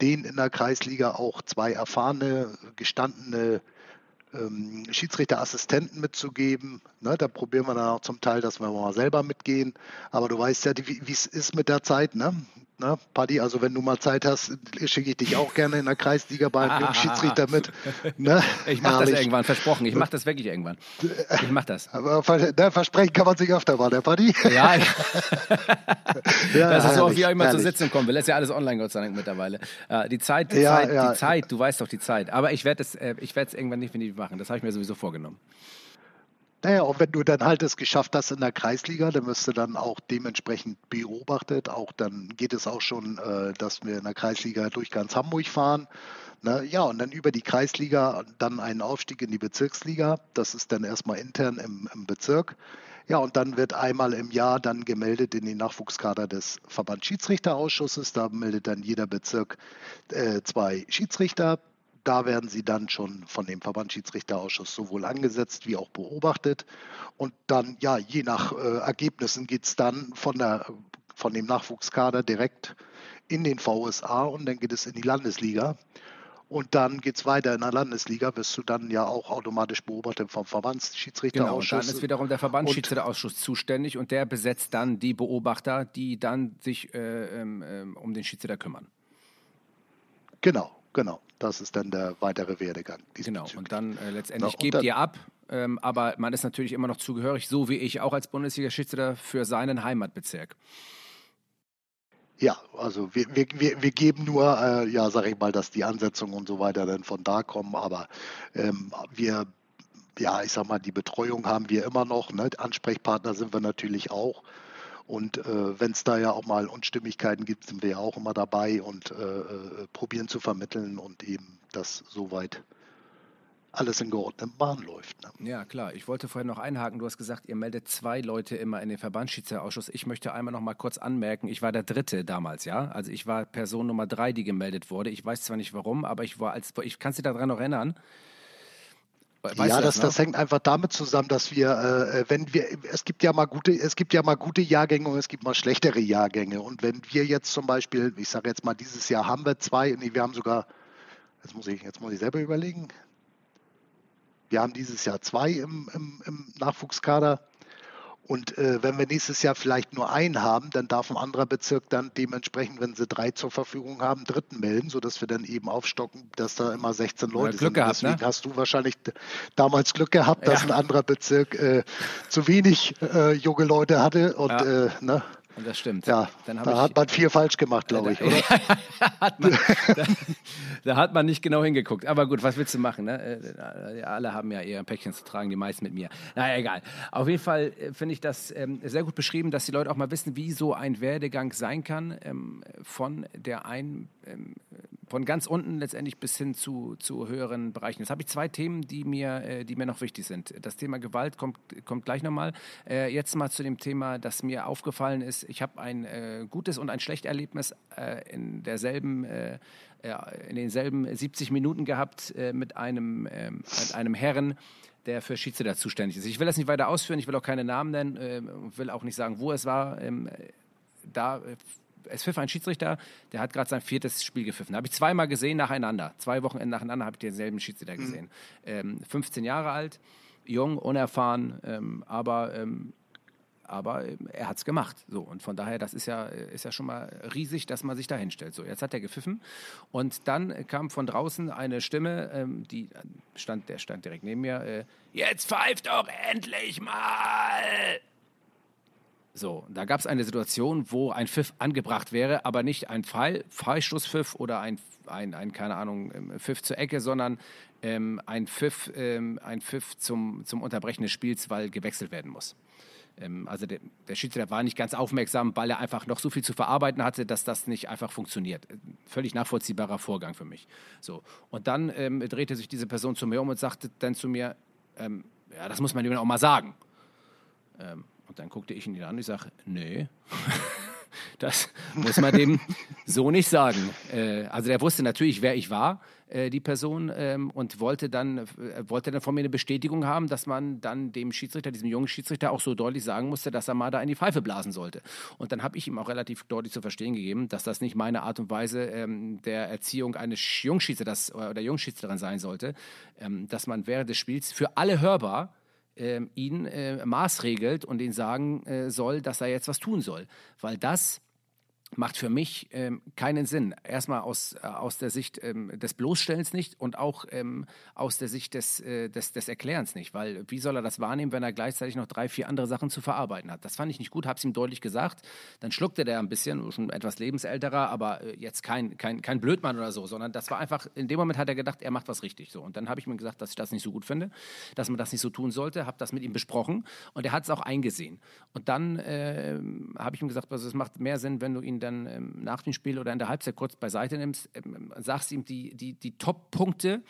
den in der Kreisliga auch zwei erfahrene, gestandene ähm, Schiedsrichterassistenten mitzugeben. Ne, da probieren wir dann auch zum Teil, dass wir mal selber mitgehen. Aber du weißt ja, wie es ist mit der Zeit. Ne? Ne, Paddy, also wenn du mal Zeit hast, schicke ich dich auch gerne in der Kreisliga bei einem Schiedsrichter mit. Ne? Ich mache das irgendwann, versprochen. Ich mache das wirklich irgendwann. Ich mache das. Aber ne, versprechen kann man sich öfter mal, der Paddy. Ja, ja. ja das ist so, wie auch immer zu sitzen kommen will. Das ist ja alles online, Gott sei Dank, mittlerweile. Die Zeit, die, ja, Zeit, ja. die Zeit, du weißt doch die Zeit. Aber ich werde es äh, irgendwann definitiv machen. Das habe ich mir sowieso vorgenommen. Naja, und wenn du dann halt es geschafft hast in der Kreisliga, dann wirst du dann auch dementsprechend beobachtet. Auch dann geht es auch schon, äh, dass wir in der Kreisliga durch ganz Hamburg fahren. Ne? Ja, und dann über die Kreisliga dann einen Aufstieg in die Bezirksliga. Das ist dann erstmal intern im, im Bezirk. Ja, und dann wird einmal im Jahr dann gemeldet in den Nachwuchskader des Verbandsschiedsrichterausschusses. Da meldet dann jeder Bezirk äh, zwei Schiedsrichter. Da werden sie dann schon von dem Verbandsschiedsrichterausschuss sowohl angesetzt wie auch beobachtet. Und dann, ja, je nach äh, Ergebnissen geht es dann von, der, von dem Nachwuchskader direkt in den VSA und dann geht es in die Landesliga. Und dann geht es weiter in der Landesliga, wirst du dann ja auch automatisch beobachtet vom Verbandsschiedsrichterausschuss. Genau, und dann ist wiederum der Verbandsschiedsrichterausschuss zuständig und der besetzt dann die Beobachter, die dann sich äh, ähm, ähm um den Schiedsrichter kümmern. Genau, Genau, das ist dann der weitere Werdegang. Genau, und dann äh, letztendlich gebt dann, ihr ab, ähm, aber man ist natürlich immer noch zugehörig, so wie ich auch als Bundesliga-Schiedsrichter für seinen Heimatbezirk. Ja, also wir, wir, wir, wir geben nur, äh, ja, sag ich mal, dass die Ansetzungen und so weiter dann von da kommen, aber ähm, wir, ja, ich sag mal, die Betreuung haben wir immer noch, ne? Ansprechpartner sind wir natürlich auch. Und äh, wenn es da ja auch mal Unstimmigkeiten gibt, sind wir ja auch immer dabei und äh, äh, probieren zu vermitteln und eben, dass soweit alles in geordneten Bahn läuft. Ne? Ja, klar. Ich wollte vorher noch einhaken. Du hast gesagt, ihr meldet zwei Leute immer in den Verbandsschiedsrichterausschuss. Ich möchte einmal noch mal kurz anmerken, ich war der Dritte damals, ja. Also ich war Person Nummer drei, die gemeldet wurde. Ich weiß zwar nicht warum, aber ich war als, ich kann Sie daran noch erinnern, Weißt ja, das, das, das, hängt einfach damit zusammen, dass wir, äh, äh, wenn wir, es gibt ja mal gute, es gibt ja mal gute Jahrgänge und es gibt mal schlechtere Jahrgänge. Und wenn wir jetzt zum Beispiel, ich sage jetzt mal, dieses Jahr haben wir zwei, nee, wir haben sogar, jetzt muss ich, jetzt muss ich selber überlegen. Wir haben dieses Jahr zwei im, im, im Nachwuchskader. Und äh, wenn wir nächstes Jahr vielleicht nur einen haben, dann darf ein anderer Bezirk dann dementsprechend, wenn sie drei zur Verfügung haben, dritten melden, sodass wir dann eben aufstocken, dass da immer 16 Leute Glück sind. Gehabt, Deswegen ne? hast du wahrscheinlich damals Glück gehabt, dass ja. ein anderer Bezirk äh, zu wenig äh, junge Leute hatte. Und, ja. Äh, ne? Und das stimmt. Ja, da hat man viel falsch gemacht, glaube ich, oder? hat man, da, da, hat man nicht genau hingeguckt. Aber gut, was willst du machen? Ne? Äh, alle haben ja eher Päckchen zu tragen, die meisten mit mir. Naja, egal. Auf jeden Fall äh, finde ich das ähm, sehr gut beschrieben, dass die Leute auch mal wissen, wie so ein Werdegang sein kann ähm, von der einen ähm, von ganz unten letztendlich bis hin zu, zu höheren Bereichen. Jetzt habe ich zwei Themen, die mir, äh, die mir noch wichtig sind. Das Thema Gewalt kommt, kommt gleich nochmal. Äh, jetzt mal zu dem Thema, das mir aufgefallen ist. Ich habe ein äh, gutes und ein schlechtes Erlebnis äh, in derselben äh, in denselben 70 Minuten gehabt äh, mit einem, ähm, mit einem Herren, der für Schiedsrichter zuständig ist. Ich will das nicht weiter ausführen, ich will auch keine Namen nennen, äh, will auch nicht sagen, wo es war. Ähm, da es pfiff ein Schiedsrichter, der hat gerade sein viertes Spiel gepfiffen. Habe ich zweimal gesehen nacheinander. Zwei Wochen nacheinander habe ich denselben Schiedsrichter mhm. gesehen. Mhm. Ähm, 15 Jahre alt, jung, unerfahren, ähm, aber, ähm, aber ähm, er hat es gemacht. So, und von daher, das ist ja, ist ja schon mal riesig, dass man sich da hinstellt. So, jetzt hat er gepfiffen und dann kam von draußen eine Stimme, ähm, die stand, der stand direkt neben mir. Äh, jetzt pfeift doch endlich mal! So, da gab es eine Situation, wo ein Pfiff angebracht wäre, aber nicht ein Fall, Freistoßpfiff oder ein, ein, ein, keine Ahnung, ähm, Pfiff zur Ecke, sondern ähm, ein Pfiff, ähm, ein Pfiff zum, zum Unterbrechen des Spiels, weil gewechselt werden muss. Ähm, also der, der Schiedsrichter war nicht ganz aufmerksam, weil er einfach noch so viel zu verarbeiten hatte, dass das nicht einfach funktioniert. Völlig nachvollziehbarer Vorgang für mich. So. Und dann ähm, drehte sich diese Person zu mir um und sagte dann zu mir, ähm, ja, das muss man ihm auch mal sagen. Ähm, und dann guckte ich ihn an und ich sage, nee, das muss man dem so nicht sagen. Äh, also der wusste natürlich, wer ich war, äh, die Person, ähm, und wollte dann, äh, wollte dann von mir eine Bestätigung haben, dass man dann dem Schiedsrichter, diesem jungen Schiedsrichter auch so deutlich sagen musste, dass er mal da in die Pfeife blasen sollte. Und dann habe ich ihm auch relativ deutlich zu verstehen gegeben, dass das nicht meine Art und Weise ähm, der Erziehung eines Jungschiedsrichters oder Jungschiedsrichterin sein sollte, ähm, dass man während des Spiels für alle hörbar ihn äh, maßregelt und ihn sagen äh, soll, dass er jetzt was tun soll. Weil das macht für mich ähm, keinen Sinn. Erstmal aus, äh, aus der Sicht ähm, des Bloßstellens nicht und auch ähm, aus der Sicht des, äh, des, des Erklärens nicht. Weil wie soll er das wahrnehmen, wenn er gleichzeitig noch drei, vier andere Sachen zu verarbeiten hat? Das fand ich nicht gut, habe es ihm deutlich gesagt. Dann schluckte der ein bisschen, schon etwas lebensälterer, aber äh, jetzt kein, kein, kein Blödmann oder so, sondern das war einfach, in dem Moment hat er gedacht, er macht was richtig. So. Und dann habe ich mir gesagt, dass ich das nicht so gut finde, dass man das nicht so tun sollte, habe das mit ihm besprochen und er hat es auch eingesehen. Und dann äh, habe ich ihm gesagt, also es macht mehr Sinn, wenn du ihn dann ähm, nach dem Spiel oder in der Halbzeit kurz beiseite nimmst, ähm, sagst ihm die, die, die Top-Punkte,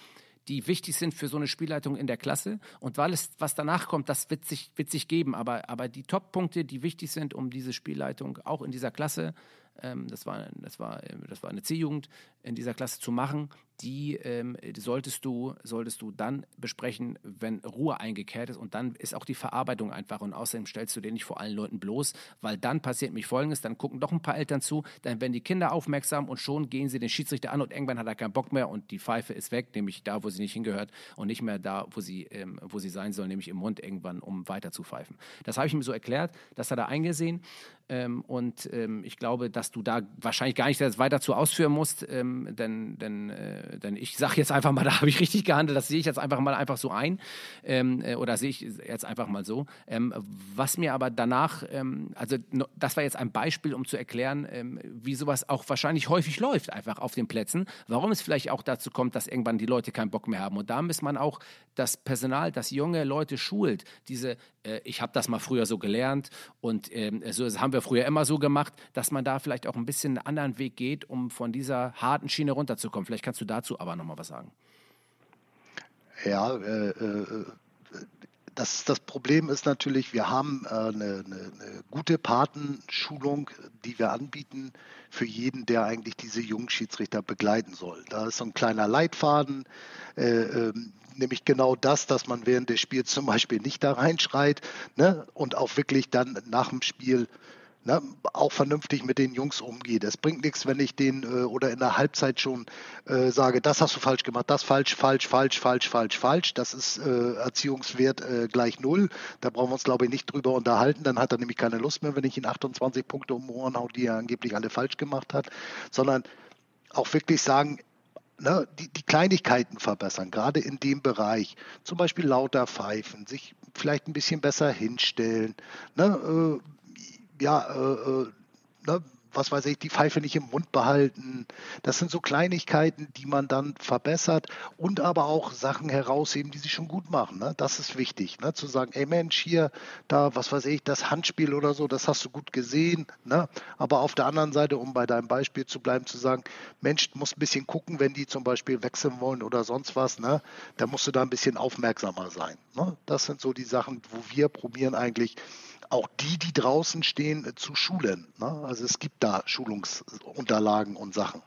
die wichtig sind für so eine Spielleitung in der Klasse. Und weil es, was danach kommt, das wird sich, wird sich geben. Aber, aber die Top-Punkte, die wichtig sind, um diese Spielleitung auch in dieser Klasse, ähm, das, war, das, war, das war eine C-Jugend, in dieser Klasse zu machen, die ähm, solltest, du, solltest du dann besprechen, wenn Ruhe eingekehrt ist. Und dann ist auch die Verarbeitung einfach. Und außerdem stellst du den nicht vor allen Leuten bloß, weil dann passiert nämlich Folgendes: dann gucken doch ein paar Eltern zu, dann werden die Kinder aufmerksam und schon gehen sie den Schiedsrichter an und irgendwann hat er keinen Bock mehr und die Pfeife ist weg, nämlich da, wo sie nicht hingehört und nicht mehr da, wo sie, ähm, wo sie sein soll, nämlich im Mund irgendwann, um weiter zu pfeifen. Das habe ich ihm so erklärt, das hat er eingesehen. Ähm, und ähm, ich glaube, dass du da wahrscheinlich gar nicht weiter zu ausführen musst, denn, denn äh, denn ich sage jetzt einfach mal, da habe ich richtig gehandelt, das sehe ich jetzt einfach mal einfach so ein ähm, äh, oder sehe ich jetzt einfach mal so. Ähm, was mir aber danach, ähm, also das war jetzt ein Beispiel, um zu erklären, ähm, wie sowas auch wahrscheinlich häufig läuft, einfach auf den Plätzen, warum es vielleicht auch dazu kommt, dass irgendwann die Leute keinen Bock mehr haben. Und da muss man auch das Personal, das junge Leute schult, diese, äh, ich habe das mal früher so gelernt und ähm, so das haben wir früher immer so gemacht, dass man da vielleicht auch ein bisschen einen anderen Weg geht, um von dieser harten Schiene runterzukommen. Vielleicht kannst du dazu dazu aber nochmal was sagen. Ja, äh, äh, das, das Problem ist natürlich, wir haben äh, eine, eine, eine, gute Patenschulung, die wir anbieten für jeden, der eigentlich diese jungen Schiedsrichter begleiten soll. Da ist so ein kleiner Leitfaden, äh, äh, nämlich genau das, dass man während des Spiels zum Beispiel nicht da reinschreit ne, und auch wirklich dann nach dem Spiel ne, auch vernünftig mit den Jungs umgeht. Es bringt nichts, wenn ich den äh, oder in der Halbzeit schon äh, sage, das hast du falsch gemacht, das falsch, falsch, falsch, falsch, falsch, falsch. Das ist äh, Erziehungswert äh, gleich null. Da brauchen wir uns, glaube ich, nicht drüber unterhalten. Dann hat er nämlich keine Lust mehr, wenn ich ihn 28 Punkte um Ohren haue, die er angeblich alle falsch gemacht hat, sondern auch wirklich sagen, Ne, die, die, Kleinigkeiten verbessern, gerade in dem Bereich. Zum Beispiel lauter pfeifen, sich vielleicht ein bisschen besser hinstellen, ne, äh, ja, äh, äh, ne, was weiß ich, die Pfeife nicht im Mund behalten. Das sind so Kleinigkeiten, die man dann verbessert und aber auch Sachen herausheben, die sie schon gut machen. Ne? Das ist wichtig, ne? zu sagen, ey Mensch, hier, da, was weiß ich, das Handspiel oder so, das hast du gut gesehen. Ne? Aber auf der anderen Seite, um bei deinem Beispiel zu bleiben, zu sagen, Mensch, du musst ein bisschen gucken, wenn die zum Beispiel wechseln wollen oder sonst was, ne? da musst du da ein bisschen aufmerksamer sein. Ne? Das sind so die Sachen, wo wir probieren eigentlich, auch die, die draußen stehen, äh, zu schulen. Ne? Also es gibt da Schulungsunterlagen und Sachen.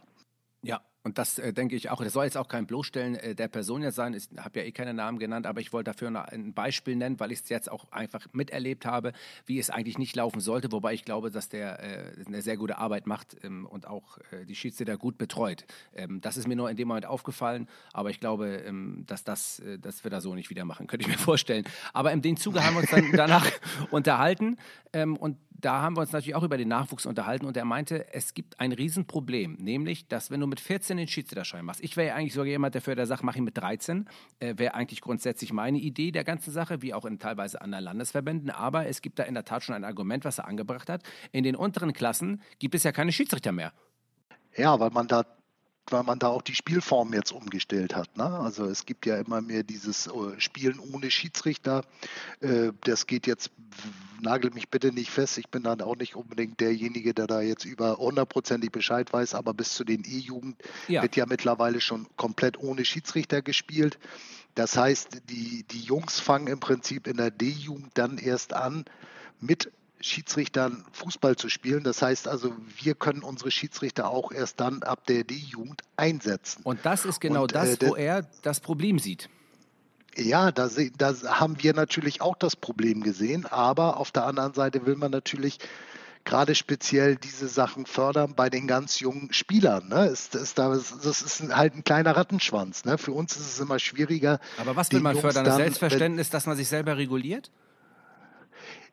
Ja, und das äh, denke ich auch, das soll jetzt auch kein Bloßstellen äh, der Person jetzt sein. Ich habe ja eh keine Namen genannt, aber ich wollte dafür ein Beispiel nennen, weil ich es jetzt auch einfach miterlebt habe, wie es eigentlich nicht laufen sollte. Wobei ich glaube, dass der äh, eine sehr gute Arbeit macht ähm, und auch äh, die Schiedsrichter gut betreut. Ähm, das ist mir nur in dem Moment aufgefallen, aber ich glaube, ähm, dass, das, äh, dass wir da so nicht wieder machen, könnte ich mir vorstellen. Aber in dem Zuge haben wir uns dann danach unterhalten ähm, und da haben wir uns natürlich auch über den Nachwuchs unterhalten und er meinte, es gibt ein Riesenproblem, nämlich, dass wenn du mit 14 den Schiedsrichterschein machst, ich wäre ja eigentlich sogar jemand dafür, der sagt, mach ihn mit 13, äh, wäre eigentlich grundsätzlich meine Idee der ganzen Sache, wie auch in teilweise anderen Landesverbänden, aber es gibt da in der Tat schon ein Argument, was er angebracht hat. In den unteren Klassen gibt es ja keine Schiedsrichter mehr. Ja, weil man da weil man da auch die Spielform jetzt umgestellt hat. Ne? Also es gibt ja immer mehr dieses äh, Spielen ohne Schiedsrichter. Äh, das geht jetzt, nagel mich bitte nicht fest, ich bin dann auch nicht unbedingt derjenige, der da jetzt über hundertprozentig Bescheid weiß, aber bis zu den E-Jugend ja. wird ja mittlerweile schon komplett ohne Schiedsrichter gespielt. Das heißt, die, die Jungs fangen im Prinzip in der D-Jugend dann erst an mit Schiedsrichtern Fußball zu spielen. Das heißt also, wir können unsere Schiedsrichter auch erst dann ab der D-Jugend einsetzen. Und das ist genau Und, das, äh, wo er das Problem sieht. Ja, da, da haben wir natürlich auch das Problem gesehen, aber auf der anderen Seite will man natürlich gerade speziell diese Sachen fördern bei den ganz jungen Spielern. Ne? Ist, ist da, das ist halt ein kleiner Rattenschwanz. Ne? Für uns ist es immer schwieriger. Aber was will man Jungs fördern? Das Selbstverständnis, dass man sich selber reguliert?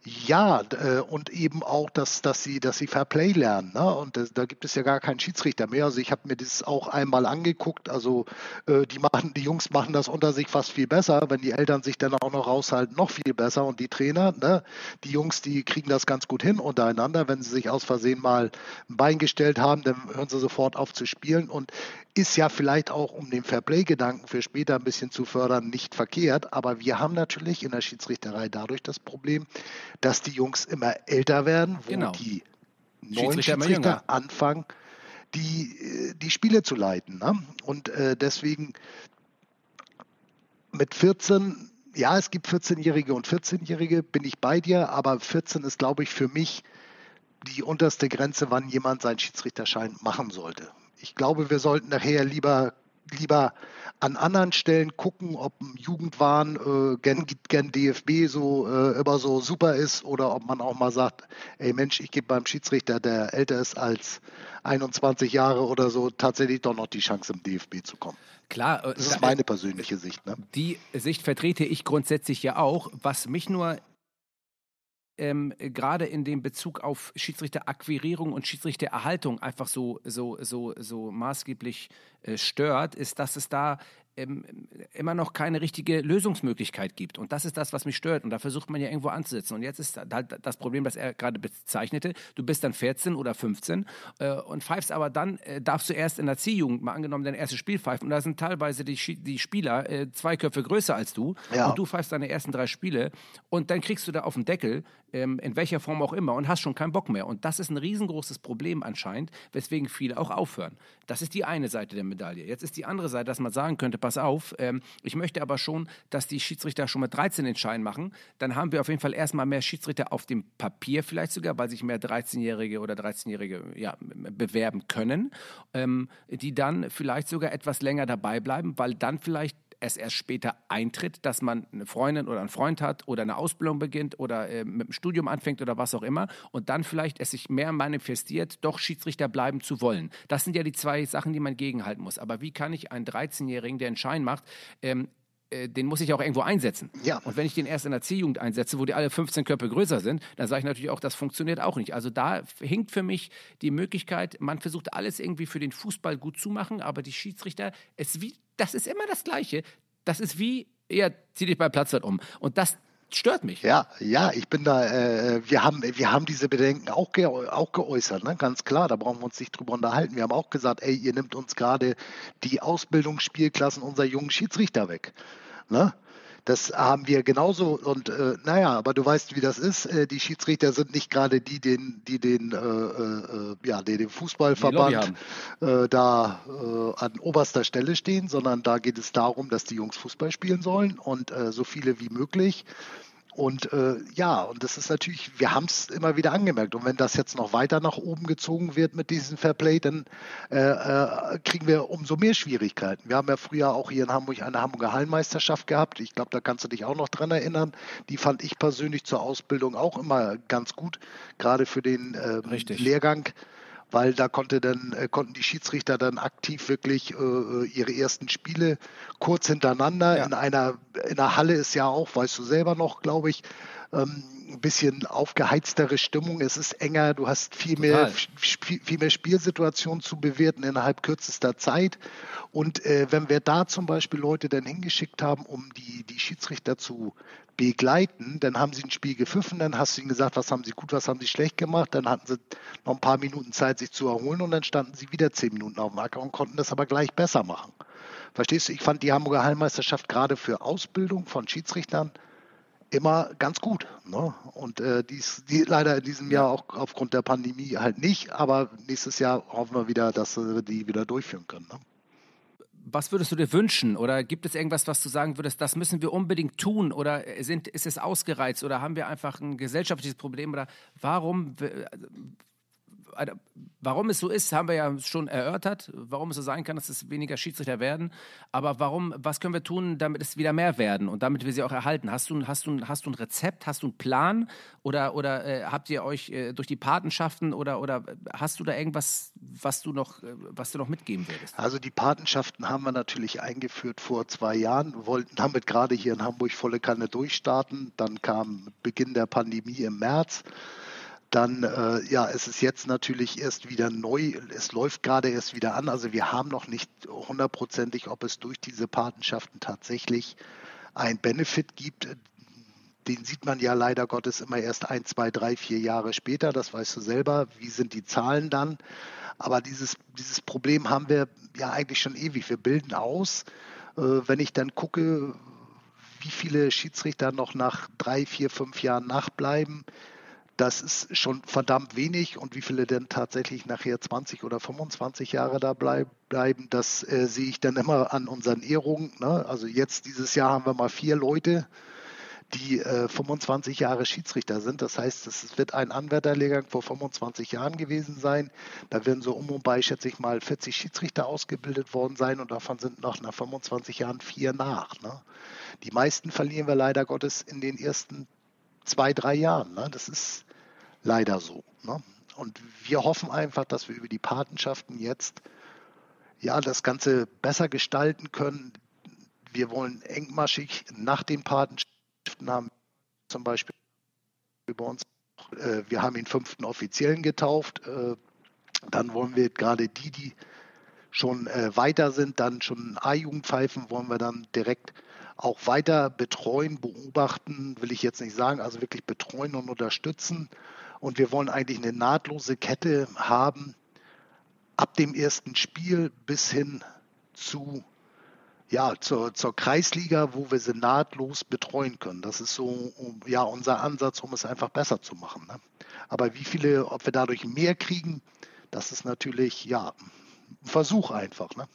Ja, äh, und eben auch, dass, dass sie, dass sie Fair Play lernen. Ne? Und das, da gibt es ja gar keinen Schiedsrichter mehr. Also ich habe mir das auch einmal angeguckt. Also äh, die machen, die Jungs machen das unter sich fast viel besser, wenn die Eltern sich dann auch noch raushalten, noch viel besser. Und die Trainer, ne? die Jungs, die kriegen das ganz gut hin untereinander. Wenn sie sich aus Versehen mal ein Bein gestellt haben, dann hören sie sofort auf zu spielen. Und ist ja vielleicht auch, um den Fairplay-Gedanken für später ein bisschen zu fördern, nicht verkehrt. Aber wir haben natürlich in der Schiedsrichterei dadurch das Problem, dass die Jungs immer älter werden, wo genau. die neuen Schiedsrichter, Schiedsrichter anfangen, die, äh, die Spiele zu leiten. Ne? Und äh, deswegen mit 14, ja, es gibt 14-Jährige und 14-Jährige, bin ich bei dir, aber 14 ist, glaube ich, für mich die unterste Grenze, wann jemand seinen Schiedsrichterschein machen sollte ich glaube, wir sollten nachher lieber, lieber an anderen Stellen gucken, ob ein Jugendwahn äh, gen, gen DFB so äh, immer so super ist oder ob man auch mal sagt, ey Mensch, ich gebe beim Schiedsrichter, der älter ist als 21 Jahre oder so, tatsächlich doch noch die Chance im DFB zu kommen. Klar, äh, das ist meine persönliche Sicht. Ne? Die Sicht vertrete ich grundsätzlich ja auch. Was mich nur ähm, gerade in dem Bezug auf Schiedsrichteracquirierung und Schiedsrichtererhaltung einfach so, so, so, so maßgeblich äh, stört, ist, dass es da ähm, immer noch keine richtige Lösungsmöglichkeit gibt. Und das ist das, was mich stört. Und da versucht man ja irgendwo anzusetzen. Und jetzt ist halt das Problem, das er gerade bezeichnete. Du bist dann 14 oder 15 äh, und pfeifst aber dann, äh, darfst du erst in der Ziehjugend, mal angenommen, dein erstes Spiel pfeifen. Und da sind teilweise die, die Spieler äh, zwei Köpfe größer als du. Ja. Und du pfeifst deine ersten drei Spiele. Und dann kriegst du da auf den Deckel, ähm, in welcher Form auch immer, und hast schon keinen Bock mehr. Und das ist ein riesengroßes Problem anscheinend, weswegen viele auch aufhören. Das ist die eine Seite der Medaille. Jetzt ist die andere Seite, dass man sagen könnte, pass auf, ähm, ich möchte aber schon, dass die Schiedsrichter schon mit 13 den Schein machen. Dann haben wir auf jeden Fall erstmal mehr Schiedsrichter auf dem Papier vielleicht sogar, weil sich mehr 13-Jährige oder 13-Jährige ja, bewerben können, ähm, die dann vielleicht sogar etwas länger dabei bleiben, weil dann vielleicht es erst später eintritt, dass man eine Freundin oder einen Freund hat oder eine Ausbildung beginnt oder äh, mit dem Studium anfängt oder was auch immer und dann vielleicht es sich mehr manifestiert, doch Schiedsrichter bleiben zu wollen. Das sind ja die zwei Sachen, die man gegenhalten muss. Aber wie kann ich einen 13-Jährigen, der einen Schein macht, ähm, äh, den muss ich auch irgendwo einsetzen. Ja. Und wenn ich den erst in der C-Jugend einsetze, wo die alle 15 Köpfe größer sind, dann sage ich natürlich auch, das funktioniert auch nicht. Also da hinkt für mich die Möglichkeit, man versucht alles irgendwie für den Fußball gut zu machen, aber die Schiedsrichter, es wie, das ist immer das Gleiche. Das ist wie, ja, zieh dich beim Platzwart um. Und das stört mich. Ja, ja, ich bin da, äh, wir, haben, wir haben diese Bedenken auch, ge auch geäußert, ne? ganz klar, da brauchen wir uns nicht drüber unterhalten. Wir haben auch gesagt, ey, ihr nimmt uns gerade die Ausbildungsspielklassen unserer jungen Schiedsrichter weg. Ne? Das haben wir genauso und äh, naja, aber du weißt, wie das ist. Äh, die Schiedsrichter sind nicht gerade die, den, die den, äh, äh, ja, die den Fußballverband äh, da äh, an oberster Stelle stehen, sondern da geht es darum, dass die Jungs Fußball spielen sollen und so viele wie möglich. Und äh, ja, und das ist natürlich, wir haben es immer wieder angemerkt. Und wenn das jetzt noch weiter nach oben gezogen wird mit diesem Fairplay, dann äh, äh, kriegen wir umso mehr Schwierigkeiten. Wir haben ja früher auch hier in Hamburg eine Hamburger Hallenmeisterschaft gehabt. Ich glaube, da kannst du dich auch noch dran erinnern. Die fand ich persönlich zur Ausbildung auch immer ganz gut, gerade für den äh, Lehrgang weil da konnte dann, äh, konnten die Schiedsrichter dann aktiv wirklich äh, ihre ersten Spiele kurz hintereinander. Ja. In, einer, in einer Halle ist ja auch, weißt du selber noch, glaube ich, ähm, ein bisschen aufgeheiztere Stimmung. Es ist enger, du hast viel mehr, viel mehr Spielsituationen zu bewerten innerhalb kürzester Zeit. Und äh, wenn wir da zum Beispiel Leute dann hingeschickt haben, um die, die Schiedsrichter zu begleiten, dann haben sie ein Spiel gepfiffen, dann hast du ihnen gesagt, was haben sie gut, was haben sie schlecht gemacht, dann hatten sie noch ein paar Minuten Zeit, sich zu erholen und dann standen sie wieder zehn Minuten auf dem Acker und konnten das aber gleich besser machen. Verstehst du? Ich fand die Hamburger Heilmeisterschaft gerade für Ausbildung von Schiedsrichtern immer ganz gut. Ne? Und äh, dies, die leider in diesem Jahr auch aufgrund der Pandemie halt nicht, aber nächstes Jahr hoffen wir wieder, dass wir die wieder durchführen können. Ne? Was würdest du dir wünschen? Oder gibt es irgendwas, was du sagen würdest, das müssen wir unbedingt tun? Oder sind, ist es ausgereizt? Oder haben wir einfach ein gesellschaftliches Problem? Oder warum warum es so ist, haben wir ja schon erörtert, warum es so sein kann, dass es weniger Schiedsrichter werden. Aber warum, was können wir tun, damit es wieder mehr werden und damit wir sie auch erhalten? Hast du, hast du, hast du ein Rezept, hast du einen Plan oder, oder äh, habt ihr euch äh, durch die Patenschaften oder, oder hast du da irgendwas, was du, noch, äh, was du noch mitgeben würdest? Also die Patenschaften haben wir natürlich eingeführt vor zwei Jahren, wollten damit gerade hier in Hamburg volle Kanne durchstarten. Dann kam Beginn der Pandemie im März dann äh, ja, es ist jetzt natürlich erst wieder neu, es läuft gerade erst wieder an. Also wir haben noch nicht hundertprozentig, ob es durch diese Patenschaften tatsächlich ein Benefit gibt. Den sieht man ja leider Gottes immer erst ein, zwei, drei, vier Jahre später. Das weißt du selber. Wie sind die Zahlen dann? Aber dieses, dieses Problem haben wir ja eigentlich schon ewig. Wir bilden aus. Äh, wenn ich dann gucke, wie viele Schiedsrichter noch nach drei, vier, fünf Jahren nachbleiben, das ist schon verdammt wenig und wie viele denn tatsächlich nachher 20 oder 25 Jahre da bleib, bleiben, das äh, sehe ich dann immer an unseren Ehrungen. Ne? Also jetzt dieses Jahr haben wir mal vier Leute, die äh, 25 Jahre Schiedsrichter sind. Das heißt, es wird ein Anwärterlehrgang vor 25 Jahren gewesen sein. Da werden so um und bei, schätze ich mal, 40 Schiedsrichter ausgebildet worden sein und davon sind noch nach 25 Jahren vier nach. Ne? Die meisten verlieren wir leider Gottes in den ersten zwei, drei Jahren. Ne? Das ist leider so. Ne? Und wir hoffen einfach, dass wir über die Patenschaften jetzt ja das Ganze besser gestalten können. Wir wollen engmaschig nach den Patenschaften haben, zum Beispiel über uns. Äh, wir haben den fünften Offiziellen getauft. Äh, dann wollen wir gerade die, die schon äh, weiter sind, dann schon A-Jugendpfeifen, wollen wir dann direkt auch weiter betreuen, beobachten, will ich jetzt nicht sagen, also wirklich betreuen und unterstützen. Und wir wollen eigentlich eine nahtlose Kette haben, ab dem ersten Spiel bis hin zu ja, zur, zur Kreisliga, wo wir sie nahtlos betreuen können. Das ist so ja, unser Ansatz, um es einfach besser zu machen. Ne? Aber wie viele, ob wir dadurch mehr kriegen, das ist natürlich ja ein Versuch einfach. Ne?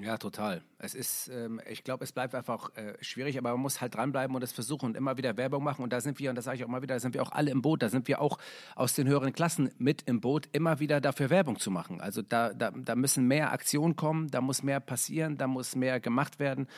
Ja, total. Es ist, ähm, ich glaube, es bleibt einfach äh, schwierig, aber man muss halt dranbleiben und es versuchen und immer wieder Werbung machen. Und da sind wir, und das sage ich auch mal wieder, da sind wir auch alle im Boot. Da sind wir auch aus den höheren Klassen mit im Boot, immer wieder dafür Werbung zu machen. Also da, da, da müssen mehr Aktionen kommen, da muss mehr passieren, da muss mehr gemacht werden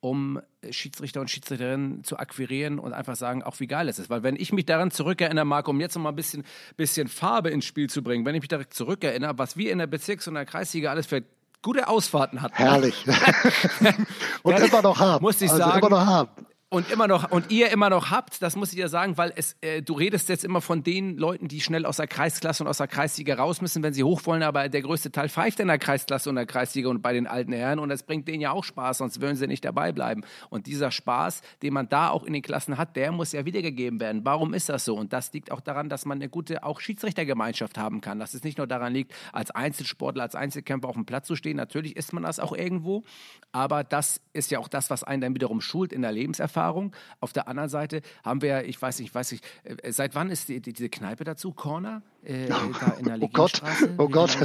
um Schiedsrichter und Schiedsrichterinnen zu akquirieren und einfach sagen, auch wie geil es ist. Weil wenn ich mich daran zurückerinnere, Marco, um jetzt noch mal ein bisschen, bisschen Farbe ins Spiel zu bringen, wenn ich mich direkt zurückerinnere, was wir in der Bezirks- und der Kreisliga alles für gute Ausfahrten hatten. Herrlich. und immer noch haben. Muss ich also sagen. Immer noch haben und immer noch und ihr immer noch habt, das muss ich dir sagen, weil es äh, du redest jetzt immer von den Leuten, die schnell aus der Kreisklasse und aus der Kreisliga raus müssen, wenn sie hoch wollen, aber der größte Teil pfeift in der Kreisklasse und der Kreisliga und bei den alten Herren und das bringt denen ja auch Spaß, sonst würden sie nicht dabei bleiben. Und dieser Spaß, den man da auch in den Klassen hat, der muss ja wiedergegeben werden. Warum ist das so? Und das liegt auch daran, dass man eine gute auch Schiedsrichtergemeinschaft haben kann. Dass es nicht nur daran liegt, als Einzelsportler, als Einzelkämpfer auf dem Platz zu stehen. Natürlich ist man das auch irgendwo, aber das ist ja auch das, was einen dann wiederum schult in der Lebenserfahrung. Auf der anderen Seite haben wir, ich weiß nicht, ich weiß nicht, äh, seit wann ist die, die, diese Kneipe dazu? Corner? Äh, da in der oh Gott, oh Gott,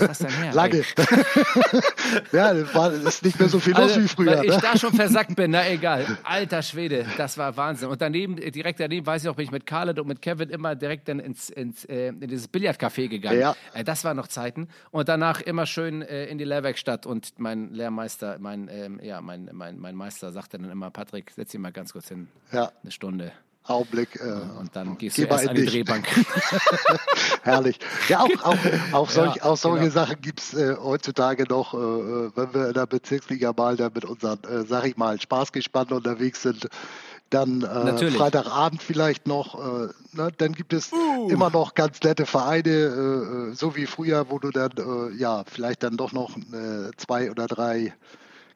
lange. ja, das, war, das ist nicht mehr so viel los also, wie früher. Weil ne? ich da schon versackt bin, na egal. Alter Schwede, das war Wahnsinn. Und daneben, direkt daneben, weiß ich auch, bin ich mit Khaled und mit Kevin immer direkt dann ins, ins äh, in dieses Billardcafé gegangen. Ja. Äh, das war noch Zeiten. Und danach immer schön äh, in die Lehrwerkstatt und mein Lehrmeister, mein, ähm, ja, mein, mein, mein Meister sagte dann immer, Patrick, setz dich mal ganz kurz hin. Ja. Eine Stunde Augenblick. Äh, und dann gehst geh du erst an die Drehbank. Herrlich. Ja, auch, auch, auch, solch, ja, auch solche genau. Sachen gibt es äh, heutzutage noch, äh, äh, wenn wir in der Bezirksliga mal da mit unseren, äh, sag ich mal, Spaßgespann unterwegs sind. Dann äh, Freitagabend vielleicht noch, äh, ne, dann gibt es uh. immer noch ganz nette Vereine, so wie früher, wo du dann ja vielleicht dann doch noch zwei oder drei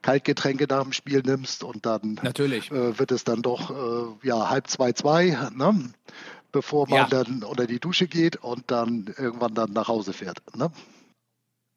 Kaltgetränke nach dem Spiel nimmst und dann Natürlich. Äh, wird es dann doch äh, ja, halb zwei, zwei, ne? bevor man ja. dann unter die Dusche geht und dann irgendwann dann nach Hause fährt. Ne?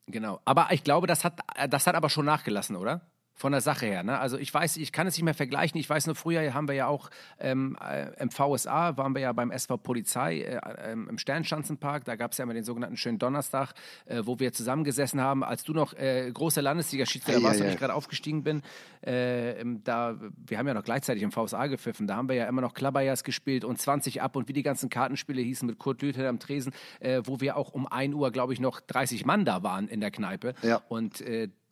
Genau. Aber ich glaube, das hat, das hat aber schon nachgelassen, oder? Von der Sache her. Ne? Also ich weiß, ich kann es nicht mehr vergleichen. Ich weiß nur, früher haben wir ja auch ähm, äh, im VSA, waren wir ja beim SV Polizei äh, äh, im Sternschanzenpark. Da gab es ja immer den sogenannten schönen Donnerstag, äh, wo wir zusammengesessen haben, als du noch äh, großer Landesliga-Schiedsrichter warst und ich gerade aufgestiegen bin. Äh, da, wir haben ja noch gleichzeitig im VSA gepfiffen. Da haben wir ja immer noch Klabberjas gespielt und 20 ab und wie die ganzen Kartenspiele hießen mit Kurt Lüther am Tresen, wo wir auch um 1 Uhr, glaube ich, noch 30 Mann da waren in der Kneipe. Ja. Und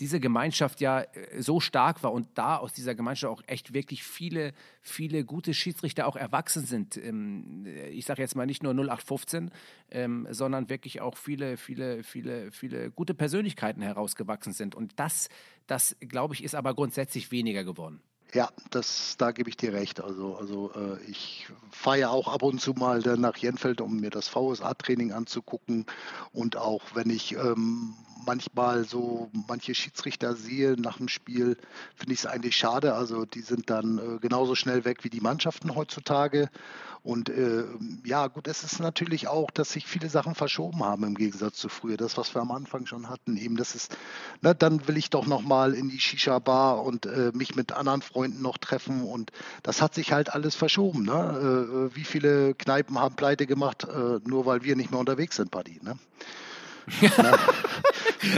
diese Gemeinschaft ja äh, so stark war und da aus dieser Gemeinschaft auch echt wirklich viele, viele gute Schiedsrichter auch erwachsen sind. Ähm, ich sage jetzt mal nicht nur 0815, ähm, sondern wirklich auch viele, viele, viele, viele gute Persönlichkeiten herausgewachsen sind. Und das, das glaube ich, ist aber grundsätzlich weniger geworden. Ja, das, da gebe ich dir recht. Also, also äh, ich fahre ja auch ab und zu mal nach Jenfeld, um mir das VSA-Training anzugucken. Und auch wenn ich ähm, manchmal so manche Schiedsrichter sehe nach dem Spiel, finde ich es eigentlich schade. Also die sind dann äh, genauso schnell weg wie die Mannschaften heutzutage. Und äh, ja, gut, es ist natürlich auch, dass sich viele Sachen verschoben haben im Gegensatz zu früher. Das, was wir am Anfang schon hatten, eben, das ist, ne, dann will ich doch nochmal in die Shisha-Bar und äh, mich mit anderen Freunden noch treffen. Und das hat sich halt alles verschoben. Ne? Äh, äh wie viele Kneipen haben pleite gemacht, äh, nur weil wir nicht mehr unterwegs sind, Buddy. Ne?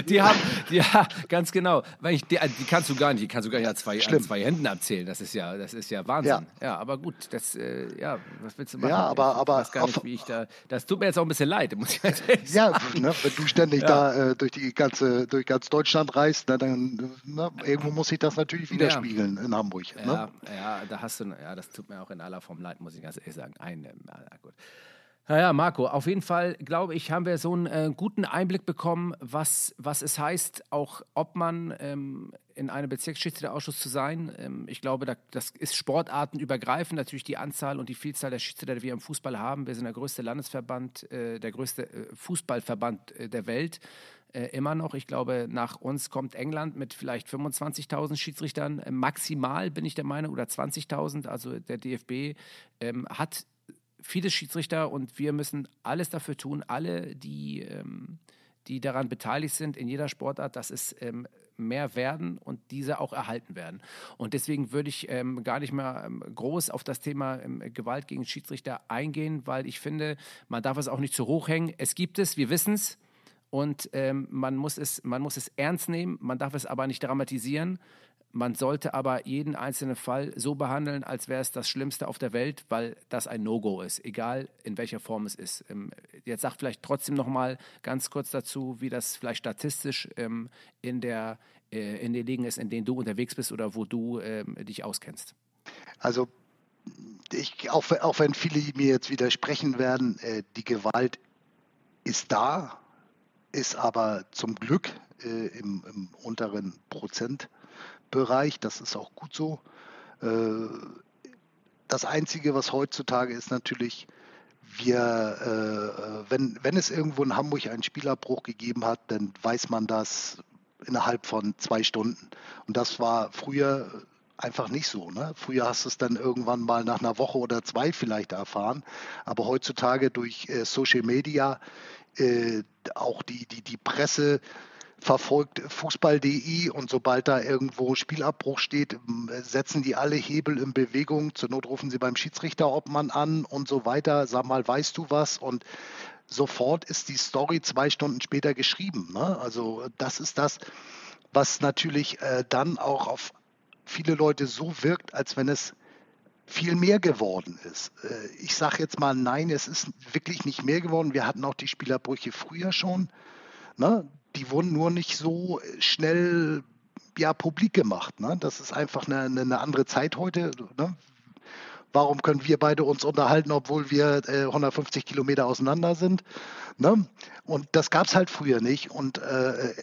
Die haben, ja, ganz genau. Weil ich, die, die, kannst du gar nicht, die kannst du gar nicht an zwei, an zwei Händen abzählen. Das ist ja, das ist ja Wahnsinn. Ja, ja aber gut, das, äh, ja, was willst du machen? Ja, aber, ich aber, weiß gar nicht, wie ich da, das tut mir jetzt auch ein bisschen leid, muss ich halt Ja, ne, wenn du ständig ja. da äh, durch die ganze, durch ganz Deutschland reist, ne, dann, ne, irgendwo muss sich das natürlich widerspiegeln ja. in Hamburg. Ne? Ja, ja, da hast du, ja, das tut mir auch in aller Form leid, muss ich ganz ehrlich sagen. Ein, na, gut. Naja, Marco, auf jeden Fall, glaube ich, haben wir so einen äh, guten Einblick bekommen, was, was es heißt, auch ob man ähm, in einem Bezirksschiedsrichterausschuss zu sein. Ähm, ich glaube, da, das ist sportartenübergreifend, natürlich die Anzahl und die Vielzahl der Schiedsrichter, die wir im Fußball haben. Wir sind der größte Landesverband, äh, der größte äh, Fußballverband äh, der Welt. Äh, immer noch. Ich glaube, nach uns kommt England mit vielleicht 25.000 Schiedsrichtern. Äh, maximal bin ich der Meinung, oder 20.000. Also der DFB ähm, hat viele Schiedsrichter und wir müssen alles dafür tun, alle, die, ähm, die daran beteiligt sind in jeder Sportart, dass es ähm, mehr werden und diese auch erhalten werden. Und deswegen würde ich ähm, gar nicht mehr ähm, groß auf das Thema ähm, Gewalt gegen Schiedsrichter eingehen, weil ich finde, man darf es auch nicht zu hoch hängen. Es gibt es, wir wissen es. Und ähm, man, muss es, man muss es ernst nehmen, man darf es aber nicht dramatisieren. Man sollte aber jeden einzelnen Fall so behandeln, als wäre es das Schlimmste auf der Welt, weil das ein No-Go ist, egal in welcher Form es ist. Ähm, jetzt sagt vielleicht trotzdem noch mal ganz kurz dazu, wie das vielleicht statistisch ähm, in, der, äh, in den Ligen ist, in denen du unterwegs bist oder wo du ähm, dich auskennst. Also ich, auch, auch wenn viele mir jetzt widersprechen werden, äh, die Gewalt ist da, ist aber zum Glück äh, im, im unteren Prozent Bereich. Das ist auch gut so. Äh, das Einzige, was heutzutage ist, natürlich, wir, äh, wenn, wenn es irgendwo in Hamburg einen Spielabbruch gegeben hat, dann weiß man das innerhalb von zwei Stunden. Und das war früher einfach nicht so. Ne? Früher hast du es dann irgendwann mal nach einer Woche oder zwei vielleicht erfahren. Aber heutzutage durch äh, Social Media, auch die, die, die Presse, verfolgt Fußball.de und sobald da irgendwo Spielabbruch steht, setzen die alle Hebel in Bewegung. Zur Not rufen sie beim Schiedsrichterobmann an und so weiter. Sag mal, weißt du was? Und sofort ist die Story zwei Stunden später geschrieben. Ne? Also das ist das, was natürlich äh, dann auch auf viele Leute so wirkt, als wenn es viel mehr geworden ist. Äh, ich sage jetzt mal, nein, es ist wirklich nicht mehr geworden. Wir hatten auch die Spielerbrüche früher schon. Ne? Die wurden nur nicht so schnell ja, publik gemacht. Ne? Das ist einfach eine, eine andere Zeit heute. Ne? warum können wir beide uns unterhalten, obwohl wir äh, 150 Kilometer auseinander sind? Ne? Und das gab es halt früher nicht. Und äh,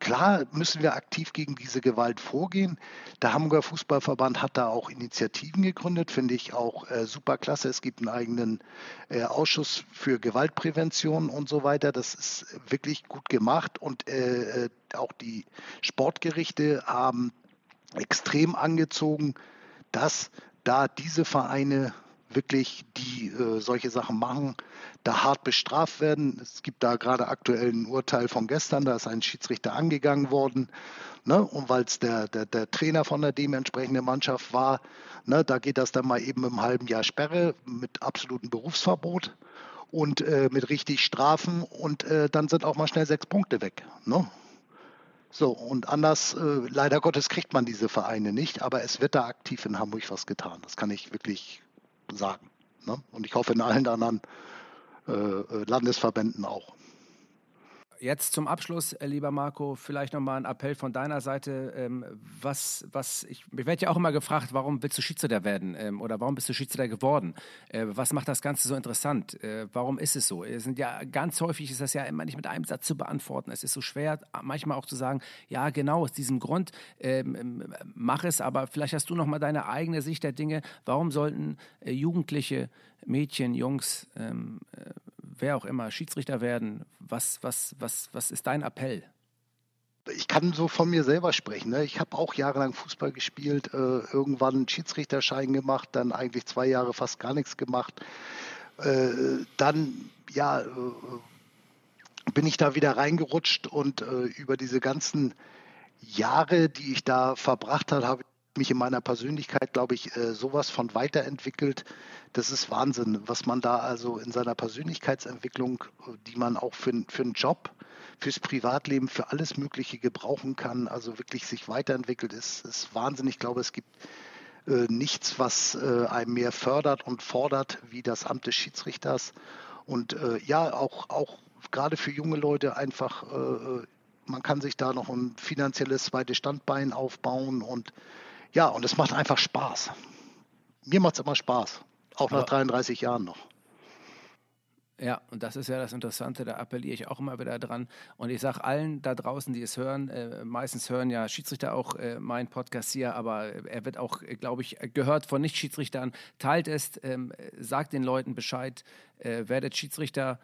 Klar müssen wir aktiv gegen diese Gewalt vorgehen. Der Hamburger Fußballverband hat da auch Initiativen gegründet, finde ich auch äh, super klasse. Es gibt einen eigenen äh, Ausschuss für Gewaltprävention und so weiter. Das ist wirklich gut gemacht und äh, äh auch die Sportgerichte haben extrem angezogen, dass da diese Vereine wirklich, die äh, solche Sachen machen, da hart bestraft werden. Es gibt da gerade aktuell ein Urteil von gestern, da ist ein Schiedsrichter angegangen worden. Ne? Und weil es der, der, der Trainer von der dementsprechenden Mannschaft war, ne, da geht das dann mal eben im halben Jahr Sperre mit absolutem Berufsverbot und äh, mit richtig Strafen und äh, dann sind auch mal schnell sechs Punkte weg. Ne? So, und anders, äh, leider Gottes, kriegt man diese Vereine nicht, aber es wird da aktiv in Hamburg was getan. Das kann ich wirklich sagen. Ne? Und ich hoffe in allen anderen äh, äh, Landesverbänden auch. Jetzt zum Abschluss, äh, lieber Marco, vielleicht nochmal ein Appell von deiner Seite. Ähm, was, was, ich, ich werde ja auch immer gefragt, warum willst du Schiedsrichter werden ähm, oder warum bist du Schiedsrichter geworden? Äh, was macht das Ganze so interessant? Äh, warum ist es so? Es sind ja ganz häufig ist das ja immer nicht mit einem Satz zu beantworten. Es ist so schwer, manchmal auch zu sagen, ja genau aus diesem Grund ähm, ähm mach es. Aber vielleicht hast du nochmal deine eigene Sicht der Dinge. Warum sollten Jugendliche, Mädchen, Jungs ähm, äh, wer auch immer Schiedsrichter werden. Was, was, was, was ist dein Appell? ich kann so von mir selber sprechen. Ne? Ich habe auch jahrelang Fußball gespielt, äh, irgendwann einen Schiedsrichterschein gemacht, dann eigentlich zwei Jahre fast gar nichts gemacht. Äh, dann, ja, äh, bin ich da wieder reingerutscht und äh, über diese ganzen Jahre, die ich da verbracht habe, habe mich in meiner Persönlichkeit, glaube ich, äh, sowas von weiterentwickelt. Das ist Wahnsinn, was man da also in seiner Persönlichkeitsentwicklung, die man auch für, für einen Job, fürs Privatleben, für alles Mögliche gebrauchen kann, also wirklich sich weiterentwickelt, ist, ist Wahnsinn. Ich glaube, es gibt äh, nichts, was äh, einem mehr fördert und fordert wie das Amt des Schiedsrichters. Und ja, auch, auch gerade für junge Leute einfach, man kann sich da noch ein finanzielles zweites Standbein aufbauen und ja, und es macht einfach Spaß. Mir macht es immer Spaß, auch nach 33 Jahren noch. Ja, und das ist ja das Interessante, da appelliere ich auch immer wieder dran. Und ich sage allen da draußen, die es hören, äh, meistens hören ja Schiedsrichter auch äh, meinen Podcast hier, aber er wird auch, äh, glaube ich, gehört von Nicht-Schiedsrichtern. Teilt es, ähm, sagt den Leuten Bescheid, äh, werdet Schiedsrichter,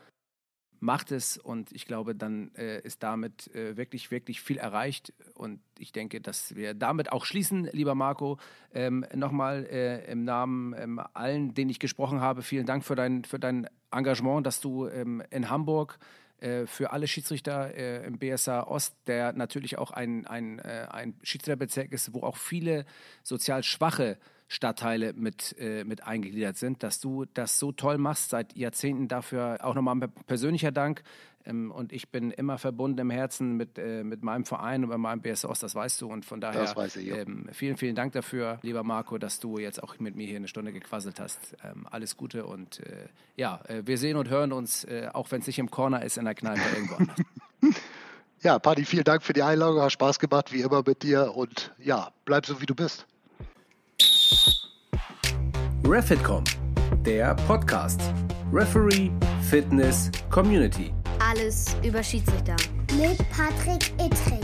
macht es und ich glaube, dann äh, ist damit äh, wirklich, wirklich viel erreicht und ich denke, dass wir damit auch schließen, lieber Marco. Ähm, Nochmal äh, im Namen ähm, allen, denen ich gesprochen habe, vielen Dank für dein, für dein Engagement, dass du ähm, in Hamburg äh, für alle Schiedsrichter äh, im BSA Ost, der natürlich auch ein, ein, äh, ein Schiedsrichterbezirk ist, wo auch viele sozial schwache Stadtteile mit, äh, mit eingegliedert sind, dass du das so toll machst seit Jahrzehnten. Dafür auch nochmal ein persönlicher Dank. Ähm, und ich bin immer verbunden im Herzen mit, äh, mit meinem Verein und mit meinem BSOS, das weißt du. Und von daher ich, ähm, vielen, vielen Dank dafür, lieber Marco, dass du jetzt auch mit mir hier eine Stunde gequasselt hast. Ähm, alles Gute und äh, ja, äh, wir sehen und hören uns, äh, auch wenn es nicht im Corner ist, in der Kneipe irgendwo anders. Ja, Paddy, vielen Dank für die Einladung. Hat Spaß gemacht, wie immer mit dir. Und ja, bleib so, wie du bist. Refitcom, der Podcast. Referee, Fitness, Community. Alles über Schiedsrichter. Mit Patrick Ittrich.